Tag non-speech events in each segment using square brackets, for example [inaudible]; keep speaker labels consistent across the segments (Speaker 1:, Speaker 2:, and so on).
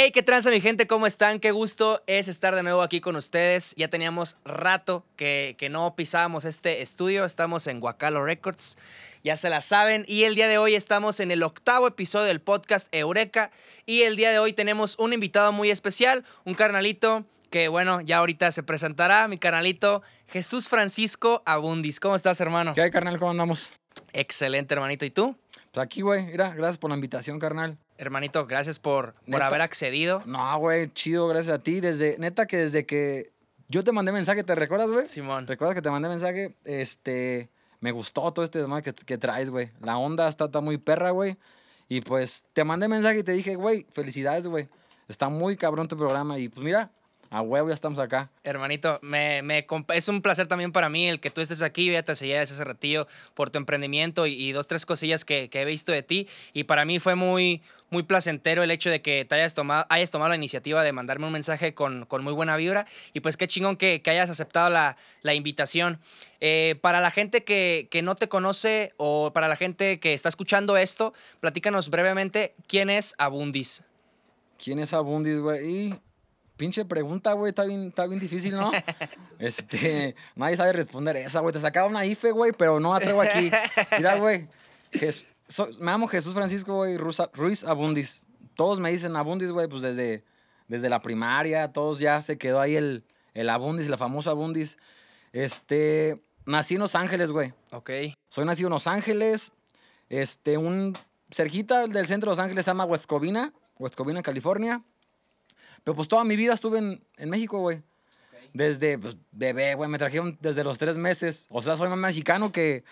Speaker 1: Hey, qué tranza mi gente, ¿cómo están? Qué gusto es estar de nuevo aquí con ustedes. Ya teníamos rato que, que no pisábamos este estudio. Estamos en Guacalo Records, ya se la saben. Y el día de hoy estamos en el octavo episodio del podcast Eureka. Y el día de hoy tenemos un invitado muy especial, un carnalito que, bueno, ya ahorita se presentará, mi carnalito Jesús Francisco Abundis. ¿Cómo estás, hermano?
Speaker 2: ¿Qué hay, carnal? ¿Cómo andamos?
Speaker 1: Excelente, hermanito. ¿Y tú?
Speaker 2: Pues aquí, güey. Mira, gracias por la invitación, carnal.
Speaker 1: Hermanito, gracias por, por haber accedido.
Speaker 2: No, güey, chido, gracias a ti. Desde, neta que desde que yo te mandé mensaje, ¿te recuerdas, güey?
Speaker 1: Simón.
Speaker 2: ¿Recuerdas que te mandé mensaje? Este, me gustó todo este desmadre que, que traes, güey. La onda está, está muy perra, güey. Y pues te mandé mensaje y te dije, güey, felicidades, güey. Está muy cabrón tu programa. Y pues mira, a huevo ya estamos acá.
Speaker 1: Hermanito, me, me comp- es un placer también para mí el que tú estés aquí. Yo ya te seguía desde hace ratillo por tu emprendimiento y, y dos, tres cosillas que, que he visto de ti. Y para mí fue muy, muy placentero el hecho de que te hayas tomado, hayas tomado la iniciativa de mandarme un mensaje con, con muy buena vibra. Y pues qué chingón que, que hayas aceptado la, la invitación. Eh, para la gente que, que no te conoce o para la gente que está escuchando esto, platícanos brevemente quién es Abundis.
Speaker 2: ¿Quién es Abundis, güey? Pinche pregunta, güey, está bien, está bien difícil, ¿no? [laughs] este, nadie sabe responder esa, güey. Te sacaba una IFE, güey, pero no atrevo aquí. Mira, güey, so- me llamo Jesús Francisco, güey, Ruiz Abundis. Todos me dicen Abundis, güey, pues desde, desde la primaria, todos ya se quedó ahí el, el Abundis, la famosa Abundis. Este, nací en Los Ángeles, güey.
Speaker 1: Ok.
Speaker 2: Soy nacido en Los Ángeles. Este, un cerquita del centro de Los Ángeles se llama West Covina, West Covina, California. Pero pues toda mi vida estuve en, en México, güey. Desde pues, bebé, güey, me trajeron desde los tres meses. O sea, soy más mexicano que,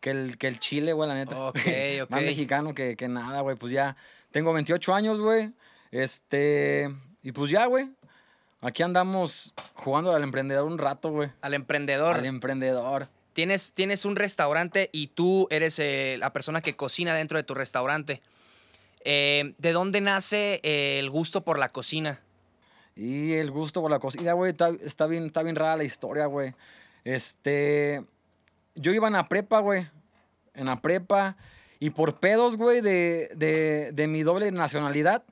Speaker 2: que, el, que el chile, güey, la neta.
Speaker 1: Ok, [laughs] ok.
Speaker 2: más mexicano que, que nada, güey. Pues ya tengo 28 años, güey. Este, y pues ya, güey. Aquí andamos jugando al emprendedor un rato, güey.
Speaker 1: Al emprendedor.
Speaker 2: Al emprendedor.
Speaker 1: tienes, tienes un restaurante y tú eres eh, la persona que cocina dentro de tu restaurante. Eh, ¿De dónde nace eh, el gusto por la cocina?
Speaker 2: Y el gusto por la cocina, güey, está, está bien, está bien rara la historia, güey. Este, yo iba en la prepa, güey, en la prepa, y por pedos, güey, de, de, de mi doble nacionalidad,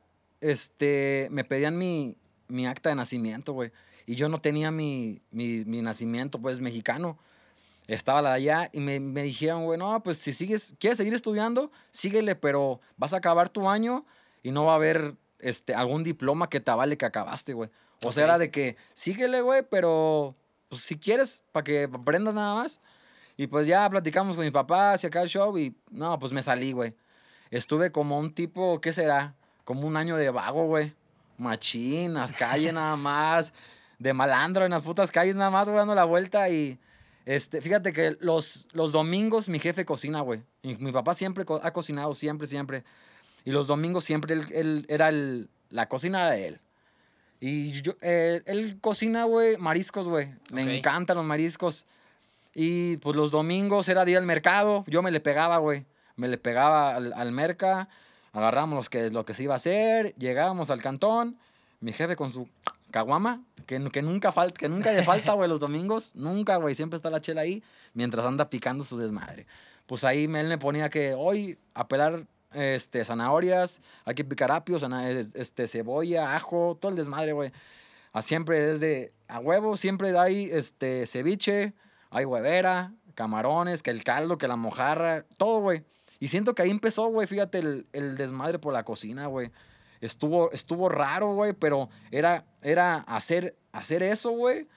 Speaker 2: este, me pedían mi, mi acta de nacimiento, güey. Y yo no tenía mi, mi, mi nacimiento, pues, mexicano. Estaba la de allá y me, me dijeron, güey, no, pues si sigues, quieres seguir estudiando, síguele, pero vas a acabar tu año y no va a haber este, algún diploma que te avale que acabaste, güey. O sea, era de que síguele, güey, pero pues si quieres, para que aprendas nada más. Y pues ya platicamos con mi papá hacia acá el show y no, pues me salí, güey. Estuve como un tipo, ¿qué será? Como un año de vago, güey. Machín, las calles nada [laughs] más. De malandro en las putas calles nada más, güey, dando la vuelta y... Este, fíjate que los, los domingos mi jefe cocina, güey. Y mi papá siempre co- ha cocinado, siempre, siempre. Y los domingos siempre él, él era el, la cocina de él. Y yo, eh, él cocina, güey, mariscos, güey. Me
Speaker 1: Ok.
Speaker 2: encantan los mariscos. Y pues los domingos era día al mercado. Yo me le pegaba, güey. Me le pegaba al, al merca. Agarramos los que, lo que se iba a hacer. Llegábamos al cantón. Mi jefe con su caguama. Que, que nunca falta, que nunca le falta, güey, los domingos. Nunca, güey. Siempre está la chela ahí. Mientras anda picando su desmadre. Pues ahí él me ponía que hoy a pelar este, zanahorias. Hay que picar apio, este, cebolla, ajo. Todo el desmadre, güey. A siempre desde a huevo, siempre hay este ceviche, hay huevera, camarones, que el caldo, que la mojarra, todo, güey. Y siento que ahí empezó, güey, fíjate, el, el desmadre por la cocina, güey. Estuvo, estuvo raro, güey, pero era, era hacer, hacer eso, güey,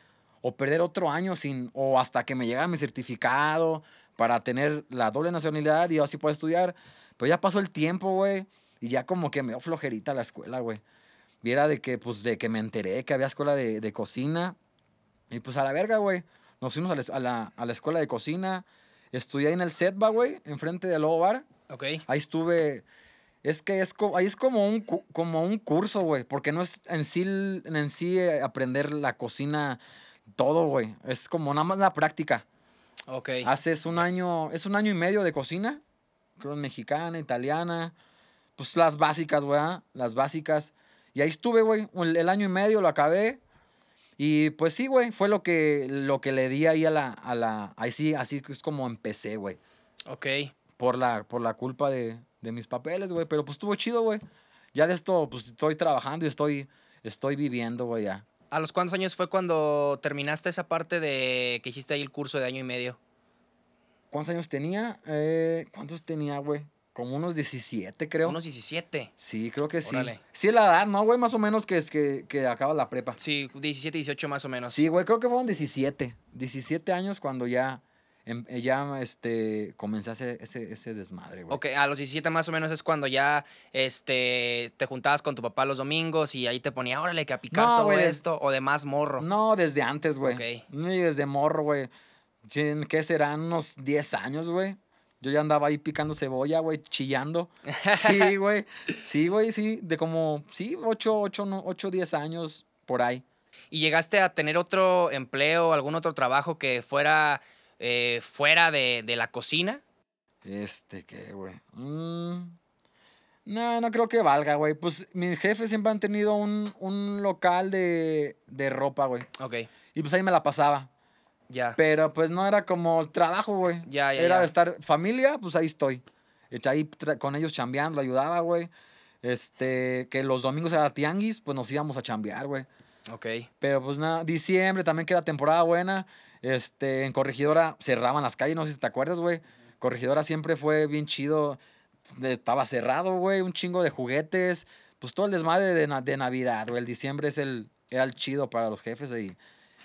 Speaker 2: o perder otro año sin, o hasta que me llegara mi certificado para tener la doble nacionalidad y así puedo estudiar. Pero ya pasó el tiempo, güey, y ya como que me dio flojerita la escuela, güey. Viera de que, pues, de que me enteré que había escuela de, de cocina. Y pues a la verga, güey. Nos fuimos a la, a la- a la escuela de cocina. Estudié ahí en el Setba, güey, enfrente del Lobo Bar.
Speaker 1: Ok.
Speaker 2: Ahí estuve. Es que es, ahí es como un, como un curso, güey. Porque no es en sí, en sí eh, aprender la cocina todo, güey. Es como nada más la práctica.
Speaker 1: Ok.
Speaker 2: Haces un año, es un año y medio de cocina. Creo mexicana, italiana. Pues las básicas, güey. ¿ah? Las básicas. Y ahí estuve, güey. El, el año y medio lo acabé. Y pues sí, güey. Fue lo que, lo que le di ahí a la, a la. Ahí sí, así es como empecé, güey.
Speaker 1: Ok.
Speaker 2: Por la, por la culpa de, de mis papeles, güey. Pero pues estuvo chido, güey. ya de esto, pues estoy trabajando y estoy, estoy viviendo, güey, ya.
Speaker 1: ¿A los cuántos años fue cuando terminaste esa parte de que hiciste ahí el curso de año y medio?
Speaker 2: ¿Cuántos años tenía? Eh, ¿Cuántos tenía, güey? Como unos 17, creo.
Speaker 1: Unos 17.
Speaker 2: Sí, creo que sí.
Speaker 1: Órale.
Speaker 2: Sí, es la edad, ¿no, güey? Más o menos que es que, que acaba la prepa.
Speaker 1: Sí, 17, 18 más o menos.
Speaker 2: Sí, güey, creo que fueron 17. 17 años cuando ya, em- ya este, comencé a hacer ese, ese desmadre, güey.
Speaker 1: Ok, a los 17 más o menos es cuando ya este, te juntabas con tu papá los domingos y ahí te ponía, órale, que a picar
Speaker 2: No,
Speaker 1: todo
Speaker 2: güey,
Speaker 1: esto, o de más morro.
Speaker 2: No, desde antes, güey.
Speaker 1: Ok.
Speaker 2: No, y desde morro, güey. ¿Qué serán? Unos 10 años, güey. Yo ya andaba ahí picando cebolla, güey, chillando. [laughs] Sí, güey. Sí, güey, sí. De como, sí, 8, 8, no, 8, 10 años por ahí.
Speaker 1: ¿Y llegaste a tener otro empleo, algún otro trabajo que fuera eh, fuera de, de la cocina?
Speaker 2: Este, ¿qué, güey? Mm, no, no creo que valga, güey. Pues mis jefes siempre han tenido un, un local de, de ropa, güey.
Speaker 1: Ok,
Speaker 2: Y pues ahí me la pasaba.
Speaker 1: Ya.
Speaker 2: Pero pues no era como trabajo, güey.
Speaker 1: Ya, ya,
Speaker 2: Era
Speaker 1: ya.
Speaker 2: de estar familia, pues ahí estoy. Ahí con ellos chambeando, ayudaba, güey. Este, que los domingos era tianguis, pues nos íbamos a chambear, güey.
Speaker 1: Ok.
Speaker 2: Pero pues nada, diciembre también que era temporada buena. Este, en Corregidora cerraban las calles, no sé si te acuerdas, güey. Corregidora siempre fue bien chido. Estaba cerrado, güey, un chingo de juguetes. Pues todo el desmadre de, na- de Navidad, güey. El diciembre es el, era el chido para los jefes y,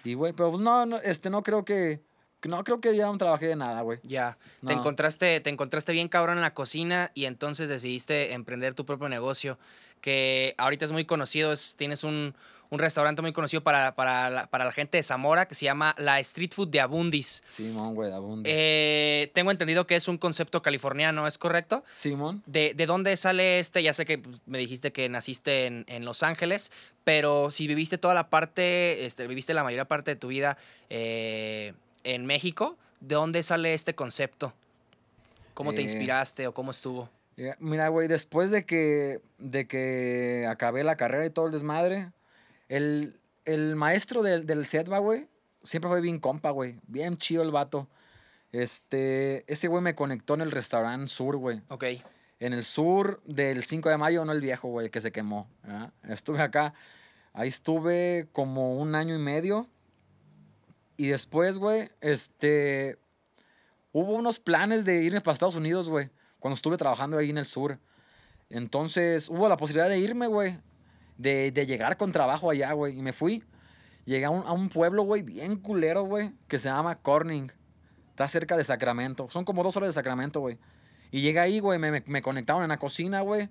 Speaker 2: y güey, pero pues no, no, este, no creo que, no creo que ya no trabajé de nada, güey.
Speaker 1: Ya. Te encontraste, te encontraste bien cabrón en la cocina y entonces decidiste emprender tu propio negocio. Que ahorita es muy conocido, es- tienes un, un restaurante muy conocido para, para, la, para la gente de Zamora que se llama La Street Food de Abundis.
Speaker 2: Simón, güey, abundes.
Speaker 1: Eh, tengo entendido que es un concepto californiano, ¿es correcto?
Speaker 2: Simón.
Speaker 1: ¿De, de dónde sale este? Ya sé que pues, me dijiste que naciste en, en Los Ángeles, pero si viviste toda la parte, este, viviste la mayor parte de tu vida eh, en México, ¿de dónde sale este concepto? ¿Cómo te
Speaker 2: Eh,
Speaker 1: inspiraste o cómo estuvo?
Speaker 2: Mira, güey, después de que, de que acabé la carrera y todo el desmadre, el, el maestro del, del güey, siempre fue bien compa, güey. Bien chido el vato. Este, ese güey me conectó en el restaurante sur, güey.
Speaker 1: Ok,
Speaker 2: En el sur del 5 de mayo, no el viejo, güey, el que se quemó. ¿verdad? Estuve acá. Ahí estuve como un año y medio. Y después, güey, este. Hubo unos planes de irme para Estados Unidos, güey. Cuando estuve trabajando ahí en el sur. Entonces, hubo la posibilidad de irme, güey. De, de llegar con trabajo allá, güey. Y me fui. Llegué a un, a un pueblo, güey, bien culero, güey. Que se llama Corning. Está cerca de Sacramento. Son como dos horas de Sacramento, güey. Y llegué ahí, güey, me, me, me conectaron en la cocina, güey.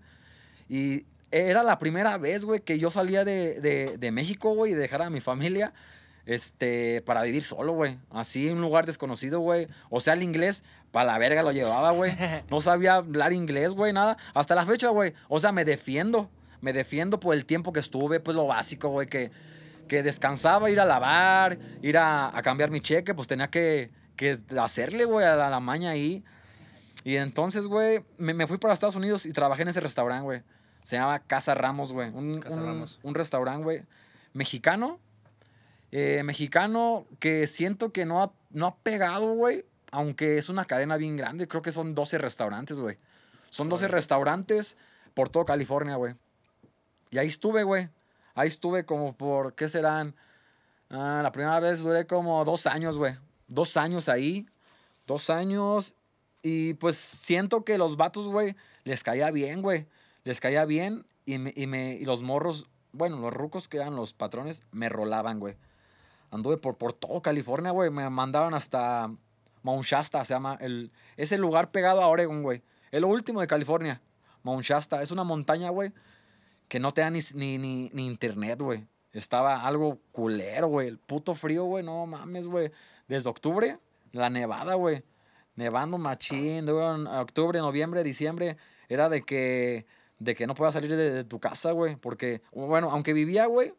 Speaker 2: Y era la primera vez, güey, que yo salía de, de, de México, güey, y dejar a mi familia, este, para vivir solo, güey. Así, en un lugar desconocido, güey. O sea, el inglés, para la verga lo llevaba, güey. No sabía hablar inglés, güey, nada. Hasta la fecha, güey. O sea, me defiendo. Me defiendo por el tiempo que estuve, pues lo básico, güey, que, que descansaba, ir a lavar, ir a, a cambiar mi cheque, pues tenía que, que hacerle, güey, a la, la maña ahí. Y entonces, güey, me, me fui para Estados Unidos y trabajé en ese restaurante, güey. Se llama Casa Ramos, güey. Un,
Speaker 1: Casa
Speaker 2: un-
Speaker 1: Ramos.
Speaker 2: un restaurante, güey, mexicano. Eh, mexicano que siento que no ha, no ha pegado, güey. Aunque es una cadena bien grande. Creo que son 12 restaurantes, güey. Son 12
Speaker 1: Órale.
Speaker 2: restaurantes por todo California, güey. Y ahí estuve, güey. Ahí estuve como por, ¿qué serán? Ah, la primera vez duré como dos años, güey. Dos años ahí. Dos años. Y pues siento que los vatos, güey, les caía bien, güey. Les caía bien. Y, me, y, me, y los morros, bueno, los rucos que eran los patrones, me rolaban, güey. Anduve por, por todo California, güey. Me mandaban hasta Mount Shasta, se llama. El, es el lugar pegado a Oregon, güey. Es lo último de California. Mount Shasta. Es una montaña, güey, que no te da ni, ni, ni, internet, güey. Estaba algo culero, güey. El puto frío, güey. No mames, güey. Desde octubre, la nevada, güey. Nevando machín. En octubre, noviembre, diciembre. Era de que, de que no puedas salir de, tu casa, güey. Porque, bueno, aunque vivía, güey.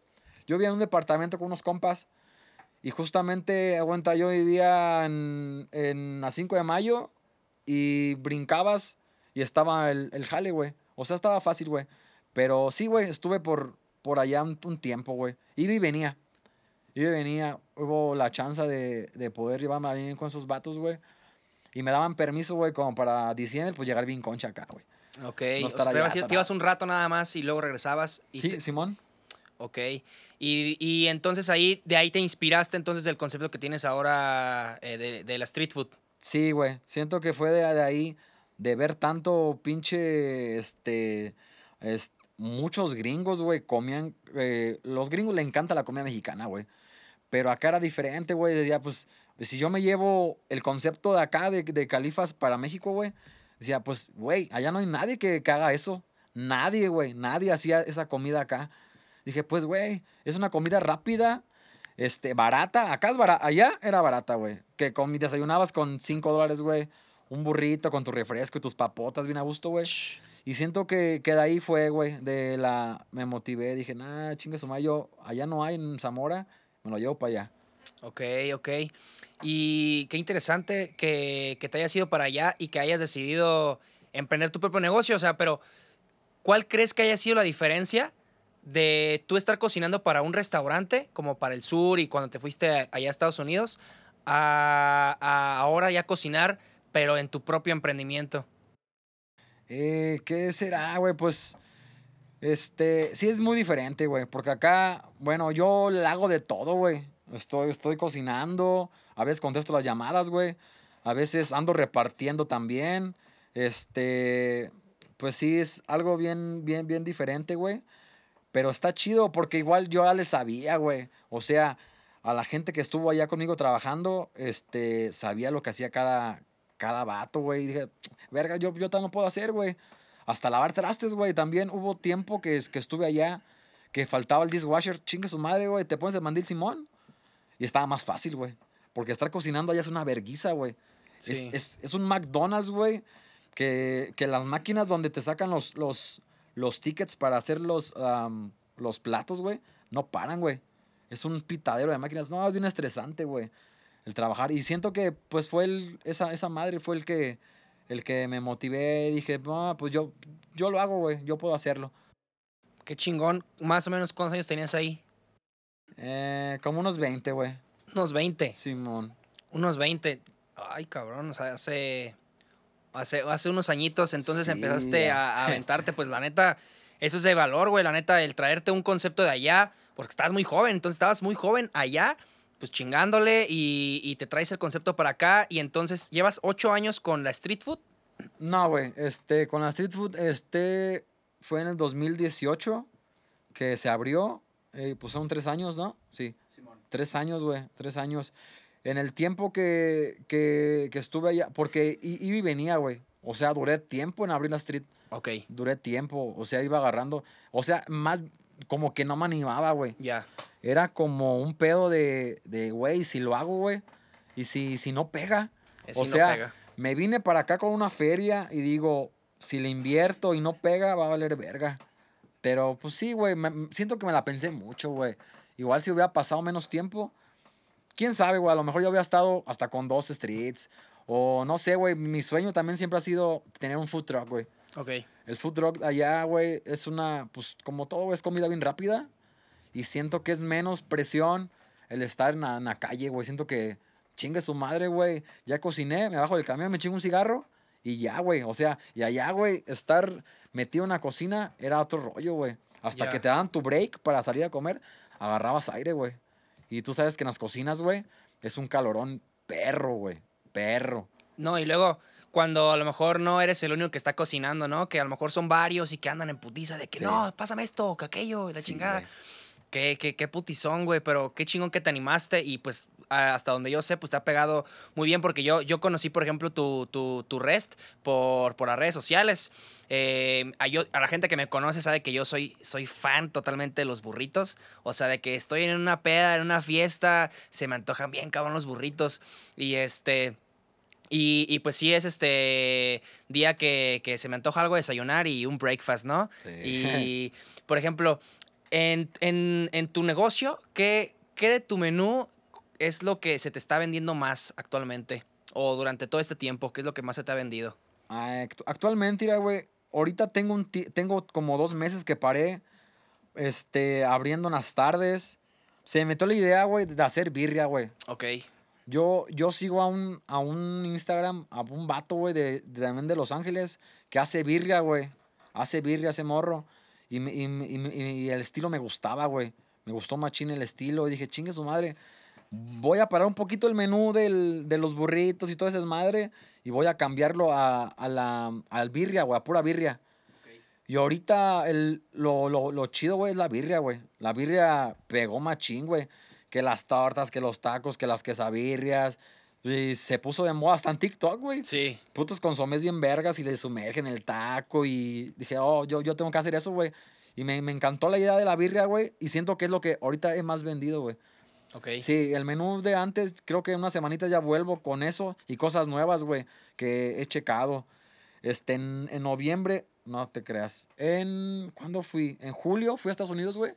Speaker 2: Yo vivía en un departamento con unos compas. Y justamente, aguanta, yo vivía en, en a 5 de mayo. Y brincabas y estaba el, el jale, güey. O sea, estaba fácil, güey. Pero sí, güey, estuve por, por allá un, un tiempo, güey. Iba y venía. Iba y venía. Hubo la chance de, de poder llevarme bien con esos vatos, güey. Y me daban permiso, güey, como para diciembre, pues llegar bien concha acá, güey.
Speaker 1: Ok,
Speaker 2: No
Speaker 1: o sea, te, ibas, te
Speaker 2: atorado.
Speaker 1: ibas un rato nada más y luego regresabas. Y
Speaker 2: Sí,
Speaker 1: te-
Speaker 2: Simón.
Speaker 1: Ok. Y, y entonces ahí, de ahí te inspiraste entonces del concepto que tienes ahora eh, de, de la street food.
Speaker 2: Sí, güey. Siento que fue de, de ahí, de ver tanto pinche, este, es- muchos gringos, güey, comían, eh, los gringos le encanta la comida mexicana, güey. Pero acá era diferente, güey. Decía, pues, si yo me llevo el concepto de acá, de, de califas para México, güey, decía, pues, güey, allá no hay nadie que, que haga eso. Nadie, güey, nadie hacía esa comida acá. Dije, pues, güey, es una comida rápida, este, barata. Acá es barata, allá era barata, güey. Que comi- desayunabas con 5 dólares, güey. Un burrito con tu refresco y tus papotas bien a gusto, güey. Y siento que, que de ahí fue, güey, de la... Me motivé, dije, nah, chingue su yo, allá no hay en Zamora, me lo llevo para allá.
Speaker 1: Ok, ok. Y qué interesante que, que te hayas ido para allá y que hayas decidido emprender tu propio negocio. O sea, pero ¿cuál crees que haya sido la diferencia de tú estar cocinando para un restaurante, como para el sur y cuando te fuiste allá a Estados Unidos, a ahora ya cocinar, pero en tu propio emprendimiento?
Speaker 2: Eh, ¿Qué será, güey? Pues, este, sí es muy diferente, güey, porque acá, bueno, yo le hago de todo, güey. Estoy, estoy cocinando, a veces contesto las llamadas, güey. A veces ando repartiendo también. Este, pues sí, es algo bien, bien, bien diferente, güey. Pero está chido porque igual yo ya le sabía, güey. O sea, a la gente que estuvo allá conmigo trabajando, este, sabía lo que hacía cada, cada vato, güey. Y dije, verga, yo, yo también lo puedo hacer, güey. Hasta lavar trastes, güey. También hubo tiempo que, que estuve allá, que faltaba el dishwasher. Chingue su madre, güey. Te pones el mandil Simón. Y estaba más fácil, güey. Porque estar cocinando allá es una verguiza, güey.
Speaker 1: Sí.
Speaker 2: Es, es, es un McDonald's, güey. Que, que las máquinas donde te sacan los, los, los tickets para hacer los, los platos, güey, no paran, güey. Es un pitadero de máquinas. No, es bien estresante, güey. El trabajar. Y siento que, pues, fue el, esa, esa madre fue el que, el que me motivé. Dije, no, pues yo, yo lo hago, güey. Yo puedo hacerlo.
Speaker 1: Qué chingón. Más o menos, ¿cuántos años tenías ahí?
Speaker 2: Eh, como unos 20, güey.
Speaker 1: Unos 20.
Speaker 2: Simón.
Speaker 1: Unos 20. Ay, cabrón, o sea, hace, hace, hace unos añitos entonces
Speaker 2: Sí,
Speaker 1: empezaste a, a [laughs] aventarte, pues la neta, eso es de valor, güey, la neta, el traerte un concepto de allá, porque estabas muy joven, entonces estabas muy joven allá, pues chingándole y, y te traes el concepto para acá y entonces llevas ocho años con la street food.
Speaker 2: No, güey, este, con la street food, este, fue en el 2018 que se abrió, eh, pues son tres años, ¿no? Sí, tres años, güey, tres años. En el tiempo que, que, que estuve allá, porque iba y venía, güey, o sea, duré tiempo en abrir la street,
Speaker 1: Ok,
Speaker 2: duré tiempo, o sea, iba agarrando, o sea, más como que no me animaba, güey.
Speaker 1: ya.
Speaker 2: Era como un pedo de, de, güey, si lo hago, güey, y si, si no pega.
Speaker 1: Ese
Speaker 2: o sea,
Speaker 1: pega.
Speaker 2: me vine para acá con una feria y digo, si le invierto y no pega, va a valer verga. Pero pues sí, güey, siento que me la pensé mucho, güey. Igual si hubiera pasado menos tiempo, quién sabe, güey, a lo mejor yo hubiera estado hasta con dos streets. O no sé, güey, mi sueño también siempre ha sido tener un food truck, güey.
Speaker 1: Ok,
Speaker 2: El food truck allá, güey, es una, pues como todo, es comida bien rápida. Y siento que es menos presión el estar en la, en la calle, güey. Siento que chingue su madre, güey. Ya cociné, me bajo del camión, me chingo un cigarro y ya, güey. O sea, y allá, güey, estar metido en la cocina era otro rollo, güey. Hasta que te daban tu break para salir a comer, agarrabas aire, güey. Y tú sabes que en las cocinas, güey, es un calorón perro, güey. Perro.
Speaker 1: No, y luego cuando a lo mejor no eres el único que está cocinando, ¿no? Que a lo mejor son varios y que andan en putiza de que
Speaker 2: Sí.
Speaker 1: no, pásame esto, que aquello, y la
Speaker 2: Sí,
Speaker 1: chingada.
Speaker 2: güey.
Speaker 1: Qué, qué, qué putizón, güey, pero qué chingón que te animaste y pues hasta donde yo sé, pues te ha pegado muy bien porque yo, yo conocí, por ejemplo, tu, tu, tu rest por, por las redes sociales. Eh, a, yo- a la gente que me conoce sabe que yo soy, soy fan totalmente de los burritos. O sea, de que estoy en una peda, en una fiesta, se me antojan bien, cabrón, los burritos. Y este... Y, y pues sí es este día que, que se me antoja algo de desayunar y un breakfast, ¿no?
Speaker 2: Sí.
Speaker 1: Y, [laughs] por ejemplo, en, en- en tu negocio, ¿qué, ¿qué de tu menú es lo que se te está vendiendo más actualmente? O durante todo este tiempo, ¿qué es lo que más se te ha vendido?
Speaker 2: Ah, actu- Actualmente, mira, güey, ahorita tengo, un tengo como dos meses que paré este, abriendo en las tardes. Se me metió la idea, güey, de hacer birria, güey.
Speaker 1: Ok.
Speaker 2: Yo, yo sigo a un, a un Instagram, a un vato, güey, de, de- también de Los Ángeles, que hace birria, güey. Hace birria, hace morro. Y, y, y el estilo me gustaba, güey. Me gustó machín el estilo. Y dije, chingue su madre. Voy a parar un poquito el menú del- de los burritos y todo ese madre. Y voy a cambiarlo a, a la al birria, güey, a pura birria. Y ahorita el, lo, lo, lo chido, güey, es la birria, güey. La birria pegó machín, güey. Que las tortas, que los tacos, que las quesabirrias. Y se puso de moda hasta en TikTok, güey.
Speaker 1: Sí.
Speaker 2: Putos consomés bien vergas y le sumergen el taco. Y dije, oh, yo, yo tengo que hacer eso, güey. Y me, me encantó la idea de la birria, güey. Y siento que es lo que ahorita es más vendido, güey.
Speaker 1: Ok.
Speaker 2: Sí, el menú de antes, creo que en una semanita ya vuelvo con eso y cosas nuevas, güey, que he checado. Este, en, en noviembre, no te creas. En, ¿cuándo fui? En julio fui a Estados Unidos, güey.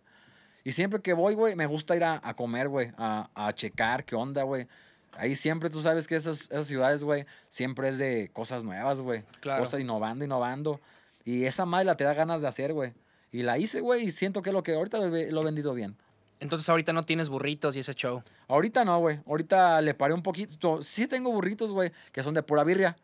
Speaker 2: Y siempre que voy, güey, me gusta ir a, a comer, güey, a, a checar qué onda, güey. Ahí siempre, tú sabes que esas, esas ciudades, güey, siempre es de cosas nuevas, güey.
Speaker 1: Claro.
Speaker 2: Cosas innovando, innovando. Y esa madre la te da ganas de hacer, güey. Y la hice, güey, y siento que es lo que ahorita lo he- lo he vendido bien.
Speaker 1: Entonces ahorita no tienes burritos y ese show.
Speaker 2: Ahorita no, güey. Ahorita le paré un poquito. Sí tengo burritos, güey, que son de pura birria.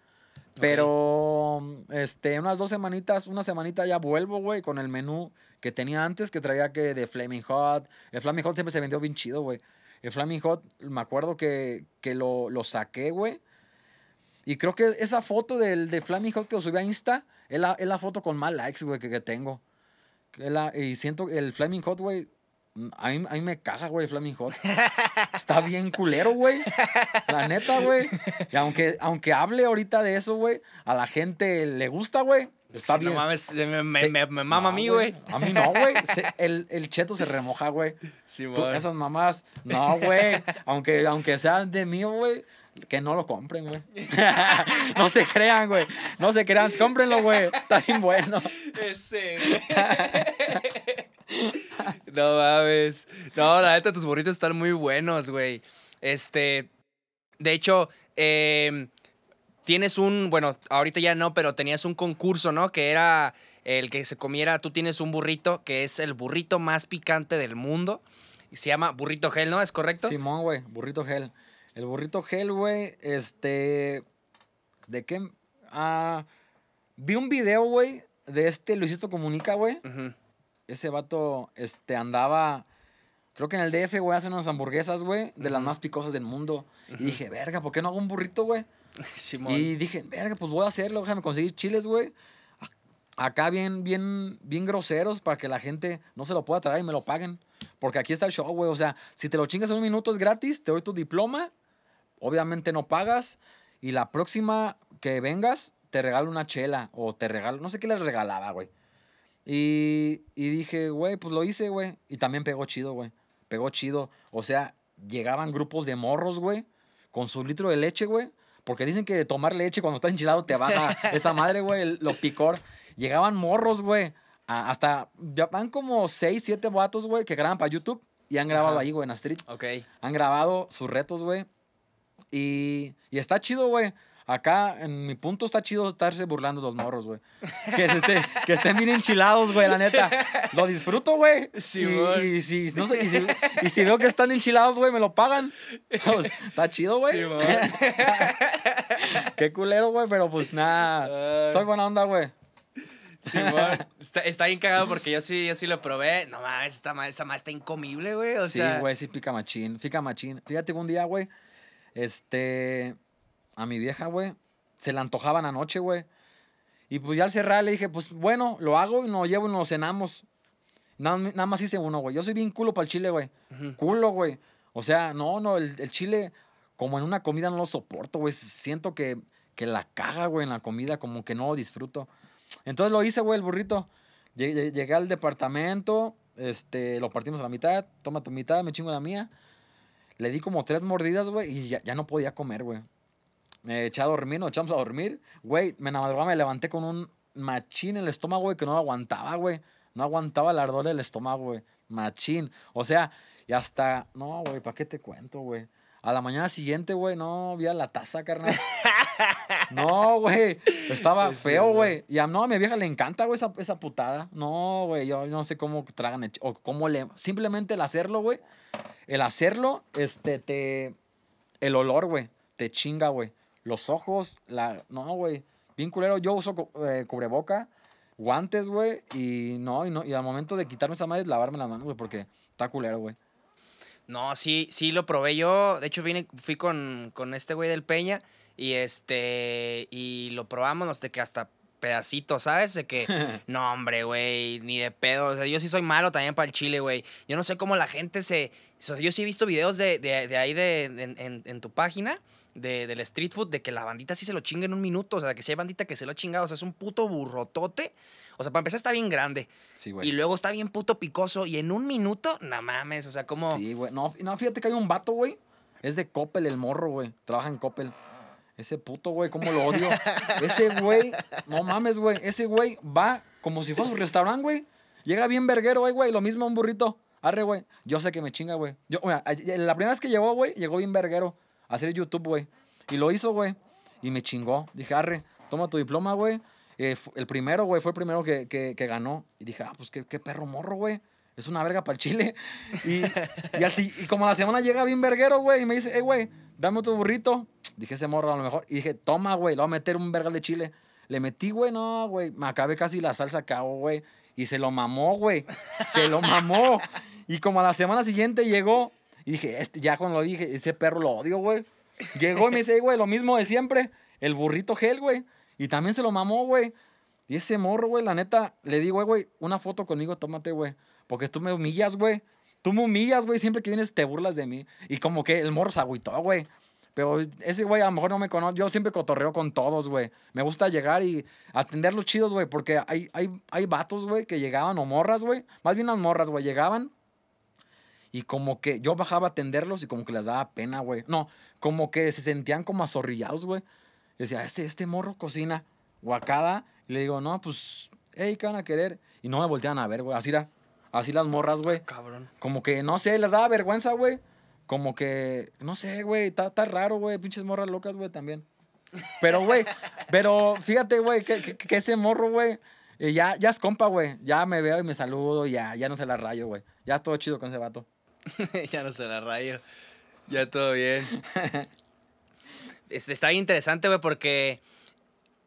Speaker 2: Pero, este, unas dos semanitas, una semanita ya vuelvo, güey, con el menú que tenía antes, que traía que de Flaming Hot. El Flaming Hot siempre se vendió bien chido, güey. El Flaming Hot, me acuerdo que, que lo, lo saqué, güey. Y creo que esa foto del de Flaming Hot que lo subí a Insta es la, es la foto con más likes, güey, que, que tengo. Que la- y siento que el Flaming Hot, güey, a mí, a mí me caga, güey, el Flaming Hot. [laughs] Está bien culero, güey. La neta, güey. Y aunque, aunque hable ahorita de eso, güey, a la gente le gusta, güey. Está
Speaker 1: Sí,
Speaker 2: bien.
Speaker 1: No mames, me, me,
Speaker 2: Se-
Speaker 1: me- me mama a
Speaker 2: No,
Speaker 1: mí, güey.
Speaker 2: A mí no, güey. El, el cheto se remoja, güey.
Speaker 1: Sí,
Speaker 2: Tú- esas mamás, no, güey. aunque, aunque sean de mío, güey, que no lo compren, güey. [laughs] no se crean, güey. No se crean, cómprenlo, güey. Está bien bueno.
Speaker 1: Ese, No mames. No, la neta, tus burritos están muy buenos, güey. Este. De hecho, em, tienes un. Bueno, ahorita ya no, pero tenías un concurso, ¿no? Que era el que se comiera. Tú tienes un burrito que es el burrito más picante del mundo. Y se llama Burrito Gel, ¿no? ¿Es correcto?
Speaker 2: Simón, güey. Burrito gel. El burrito gel, güey, este. ¿De qué? Ah. vi un video, güey, de este Luisito Comunica, güey. Ese vato este, andaba, creo que en el DF, güey, hace unas hamburguesas, güey, de las más picosas del mundo. Y dije, verga, ¿por qué no hago un burrito, güey? [laughs]
Speaker 1: Simón.
Speaker 2: Y dije, verga, pues voy a hacerlo, déjame conseguir chiles, güey. Acá bien, bien, bien groseros para que la gente no se lo pueda traer y me lo paguen. Porque aquí está el show, güey. O sea, si te lo chingas en un minuto es gratis, te doy tu diploma. Obviamente no pagas. Y la próxima que vengas, te regalo una chela. O te regalo, no sé qué les regalaba, güey. Y, y dije, güey, pues lo hice, güey. Y también pegó chido, güey. Pegó chido. O sea, llegaban grupos de morros, güey, con su litro de leche, güey. Porque dicen que tomar leche cuando estás enchilado te baja [laughs] esa madre, güey, el- lo picor. Llegaban morros, güey. Hasta, ya van como seis, siete vatos, güey, que graban para YouTube. Y han grabado
Speaker 1: Ajá.
Speaker 2: ahí, güey, en la street.
Speaker 1: Ok.
Speaker 2: Han grabado sus retos, güey. Y, y está chido, güey. Acá, en mi punto, está chido estarse burlando de los morros, güey. Que, que estén bien enchilados, güey, la neta. Lo disfruto, güey.
Speaker 1: Simón.
Speaker 2: y, y si, no sé, y, si, y si veo que están enchilados, güey, me lo pagan. Pues, está chido, güey.
Speaker 1: Simón. [laughs]
Speaker 2: Qué culero, güey, pero pues nada.
Speaker 1: Ay.
Speaker 2: Soy buena onda, güey.
Speaker 1: Simón, está, está bien cagado porque yo sí, yo sí lo probé. No mames, esta esa más está incomible, güey. O
Speaker 2: sí,
Speaker 1: sea,
Speaker 2: güey, sí pica machín. Pica machín. Fíjate que un día, güey, este, a mi vieja, güey, se le antojaban anoche, güey. Y pues ya al cerrar le dije, pues bueno, lo hago y nos llevo y nos cenamos. Nada, nada más hice uno, güey. Yo soy bien culo para el chile, güey.
Speaker 1: Ujú.
Speaker 2: Culo, güey. O sea, no, no, el, el chile, como en una comida no lo soporto, güey. Siento que, que la caga, güey, en la comida, como que no lo disfruto. Entonces lo hice, güey, el burrito. Llegué, llegué al departamento, este, lo partimos a la mitad, toma tu mitad, me chingo la mía. Le di como tres mordidas, güey, y ya, ya no podía comer, güey. Me eché a dormir, nos echamos a dormir. Güey, me en la madrugada me levanté con un machín en el estómago, güey, que no aguantaba, güey. No aguantaba el ardor del estómago, güey. Machín. O sea, y hasta, no, güey, ¿para qué te cuento, güey? A la mañana siguiente, güey, no, vi a la taza, carnal. [laughs] No, güey. Estaba
Speaker 1: Sí,
Speaker 2: feo,
Speaker 1: güey.
Speaker 2: Y a, no, a mi vieja le encanta, güey, esa, esa putada. No, güey, yo no sé cómo tragan el o cómo le... Simplemente el hacerlo, güey. El hacerlo, este, te... el olor, güey, te chinga, güey. Los ojos, la. No, güey. Bien culero. Yo uso eh, cubreboca, guantes, güey. Y no, y no. Y al momento de quitarme esa madre, lavarme las manos, güey, porque está culero, güey.
Speaker 1: No, sí, sí lo probé yo. De hecho, vine, fui con, con este güey del Peña y este. Y lo probamos, no sé, que hasta pedacitos, ¿sabes? De que, [laughs] no, hombre, güey, ni de pedo. O sea, yo sí soy malo también para el chile, güey. Yo no sé cómo la gente se. o sea, yo sí he visto videos de, de, de ahí de, en, en- en tu página. De, del street food, de que la bandita sí se lo chinga en un minuto. O sea, que si hay bandita que se lo ha chingado. O sea, es un puto burrotote. O sea, para empezar está bien grande.
Speaker 2: Sí, güey.
Speaker 1: Y luego está bien puto picoso. Y en un minuto, no mames. O sea, como.
Speaker 2: Sí, güey. No, no, fíjate que hay un vato, güey. Es de Coppel, el morro, güey. Trabaja en Coppel. Ese puto, güey, cómo lo odio. [laughs] Ese güey, no mames, güey. Ese güey va como si fuera su restaurante, güey. Llega bien verguero, güey, güey. Lo mismo un burrito. Arre, güey. Yo sé que me chinga, güey. Yo, mira, ayer- la primera vez que llegó, güey, llegó bien verguero hacer YouTube, güey. Y lo hizo, güey. Y me chingó. Dije, arre, toma tu diploma, güey. Eh, el primero, güey, fue el primero que, que- ganó. Y dije, ah, pues qué, qué perro morro, güey. Es una verga para el chile. [laughs] Y, así, y como la semana llega bien verguero, güey, y me dice, hey, güey, dame tu burrito. Dije, ese morro a lo mejor. Y dije, toma, güey, le voy a meter un vergal de chile. Le metí, güey, no, güey. Me acabé casi la salsa cao, güey. Y se lo mamó, güey. Se lo mamó. Y como a la semana siguiente llegó. Y dije, este, ya cuando lo dije, ese perro lo odio, güey. Llegó y me dice, "Ey, güey, lo mismo de siempre. El burrito gel, güey. Y también se lo mamó, güey. Y ese morro, güey, la neta, le digo, "Eh, güey, una foto conmigo, tómate, güey. Porque tú me humillas, güey. Tú me humillas, güey. Siempre que vienes te burlas de mí. Y como que el morro se agüitó, güey. Pero ese güey a lo mejor no me conoce. Yo siempre cotorreo con todos, güey. Me gusta llegar y atender los chidos, güey. Porque hay, hay, hay vatos, güey, que llegaban o morras, güey. Más bien las morras, güey. Llegaban y como que yo bajaba a atenderlos y como que les daba pena, güey. No, como que se sentían como azorrillados, güey. Decía, este, este morro cocina guacada. Y le digo, no, pues, hey, ¿qué van a querer? Y no me voltean a ver, güey. Así era. Así las morras, güey.
Speaker 1: Cabrón.
Speaker 2: Como que, no sé, les daba vergüenza, güey. Como que, no sé, güey, está está raro, güey. Pinches morras locas, güey, también. Pero, güey, pero fíjate, güey, que, que- que ese morro, güey, eh, ya, ya es compa, güey. Ya me veo y me saludo, ya, ya no se la rayo, güey. Ya todo chido con ese vato. [laughs]
Speaker 1: ya no se la rayo. Ya todo bien. [laughs] Está bien interesante, güey, porque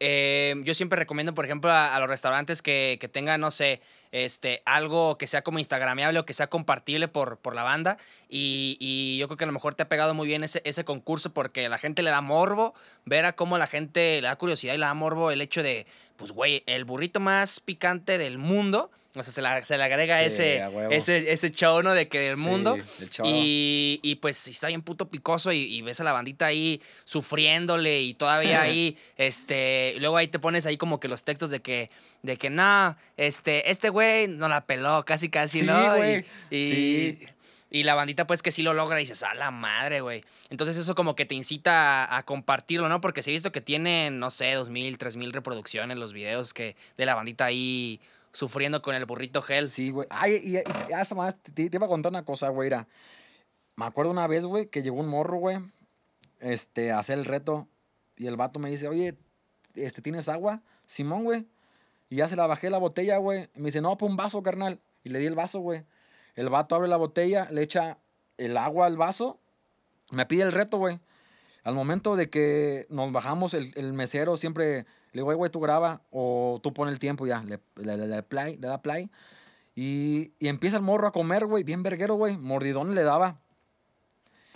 Speaker 1: eh, yo siempre recomiendo, por ejemplo, a, a los restaurantes que, que tengan, no sé, este, algo que sea como instagrameable o que sea compartible por, por la banda. Y, y yo creo que a lo mejor te ha pegado muy bien ese, ese concurso porque la gente le da morbo, ver a cómo la gente le da curiosidad y le da morbo el hecho de, pues, güey, el burrito más picante del mundo. O sea, se, la- se le agrega
Speaker 2: Sí,
Speaker 1: ese, ese, ese show, ¿no? De que
Speaker 2: Sí,
Speaker 1: mundo.
Speaker 2: el show.
Speaker 1: Y, y pues está bien puto picoso y, y ves a la bandita ahí sufriéndole y todavía ahí, [laughs] este, y luego ahí te pones ahí como que los textos de que, de que no, este, este güey no la peló, casi casi,
Speaker 2: Sí,
Speaker 1: ¿no? Y-
Speaker 2: güey.
Speaker 1: Y,
Speaker 2: Sí.
Speaker 1: y la bandita pues que sí lo logra y dices, a la madre, güey. Entonces eso como que te incita a, a compartirlo, ¿no? Porque sí he visto que tienen, no sé, dos mil, tres mil reproducciones los videos que de la bandita ahí sufriendo con el burrito gel.
Speaker 2: Sí, güey. Ay, y, y, hasta más, te, te iba a contar una cosa, güey. Era, me acuerdo una vez, güey, que llegó un morro, güey, este, a hacer el reto. Y el vato me dice, oye, este, ¿tienes agua? Simón, güey. Y ya se la bajé la botella, güey. Me dice, no, pues un vaso, carnal. Y le di el vaso, güey. El vato abre la botella, le echa el agua al vaso. Me pide el reto, güey. Al momento de que nos bajamos, el, el mesero siempre le digo, "Ey, güey, tú graba o tú pon el tiempo ya. Le, le, le- le play, le da play. Y, y empieza el morro a comer, güey, bien verguero, güey. Mordidón le daba.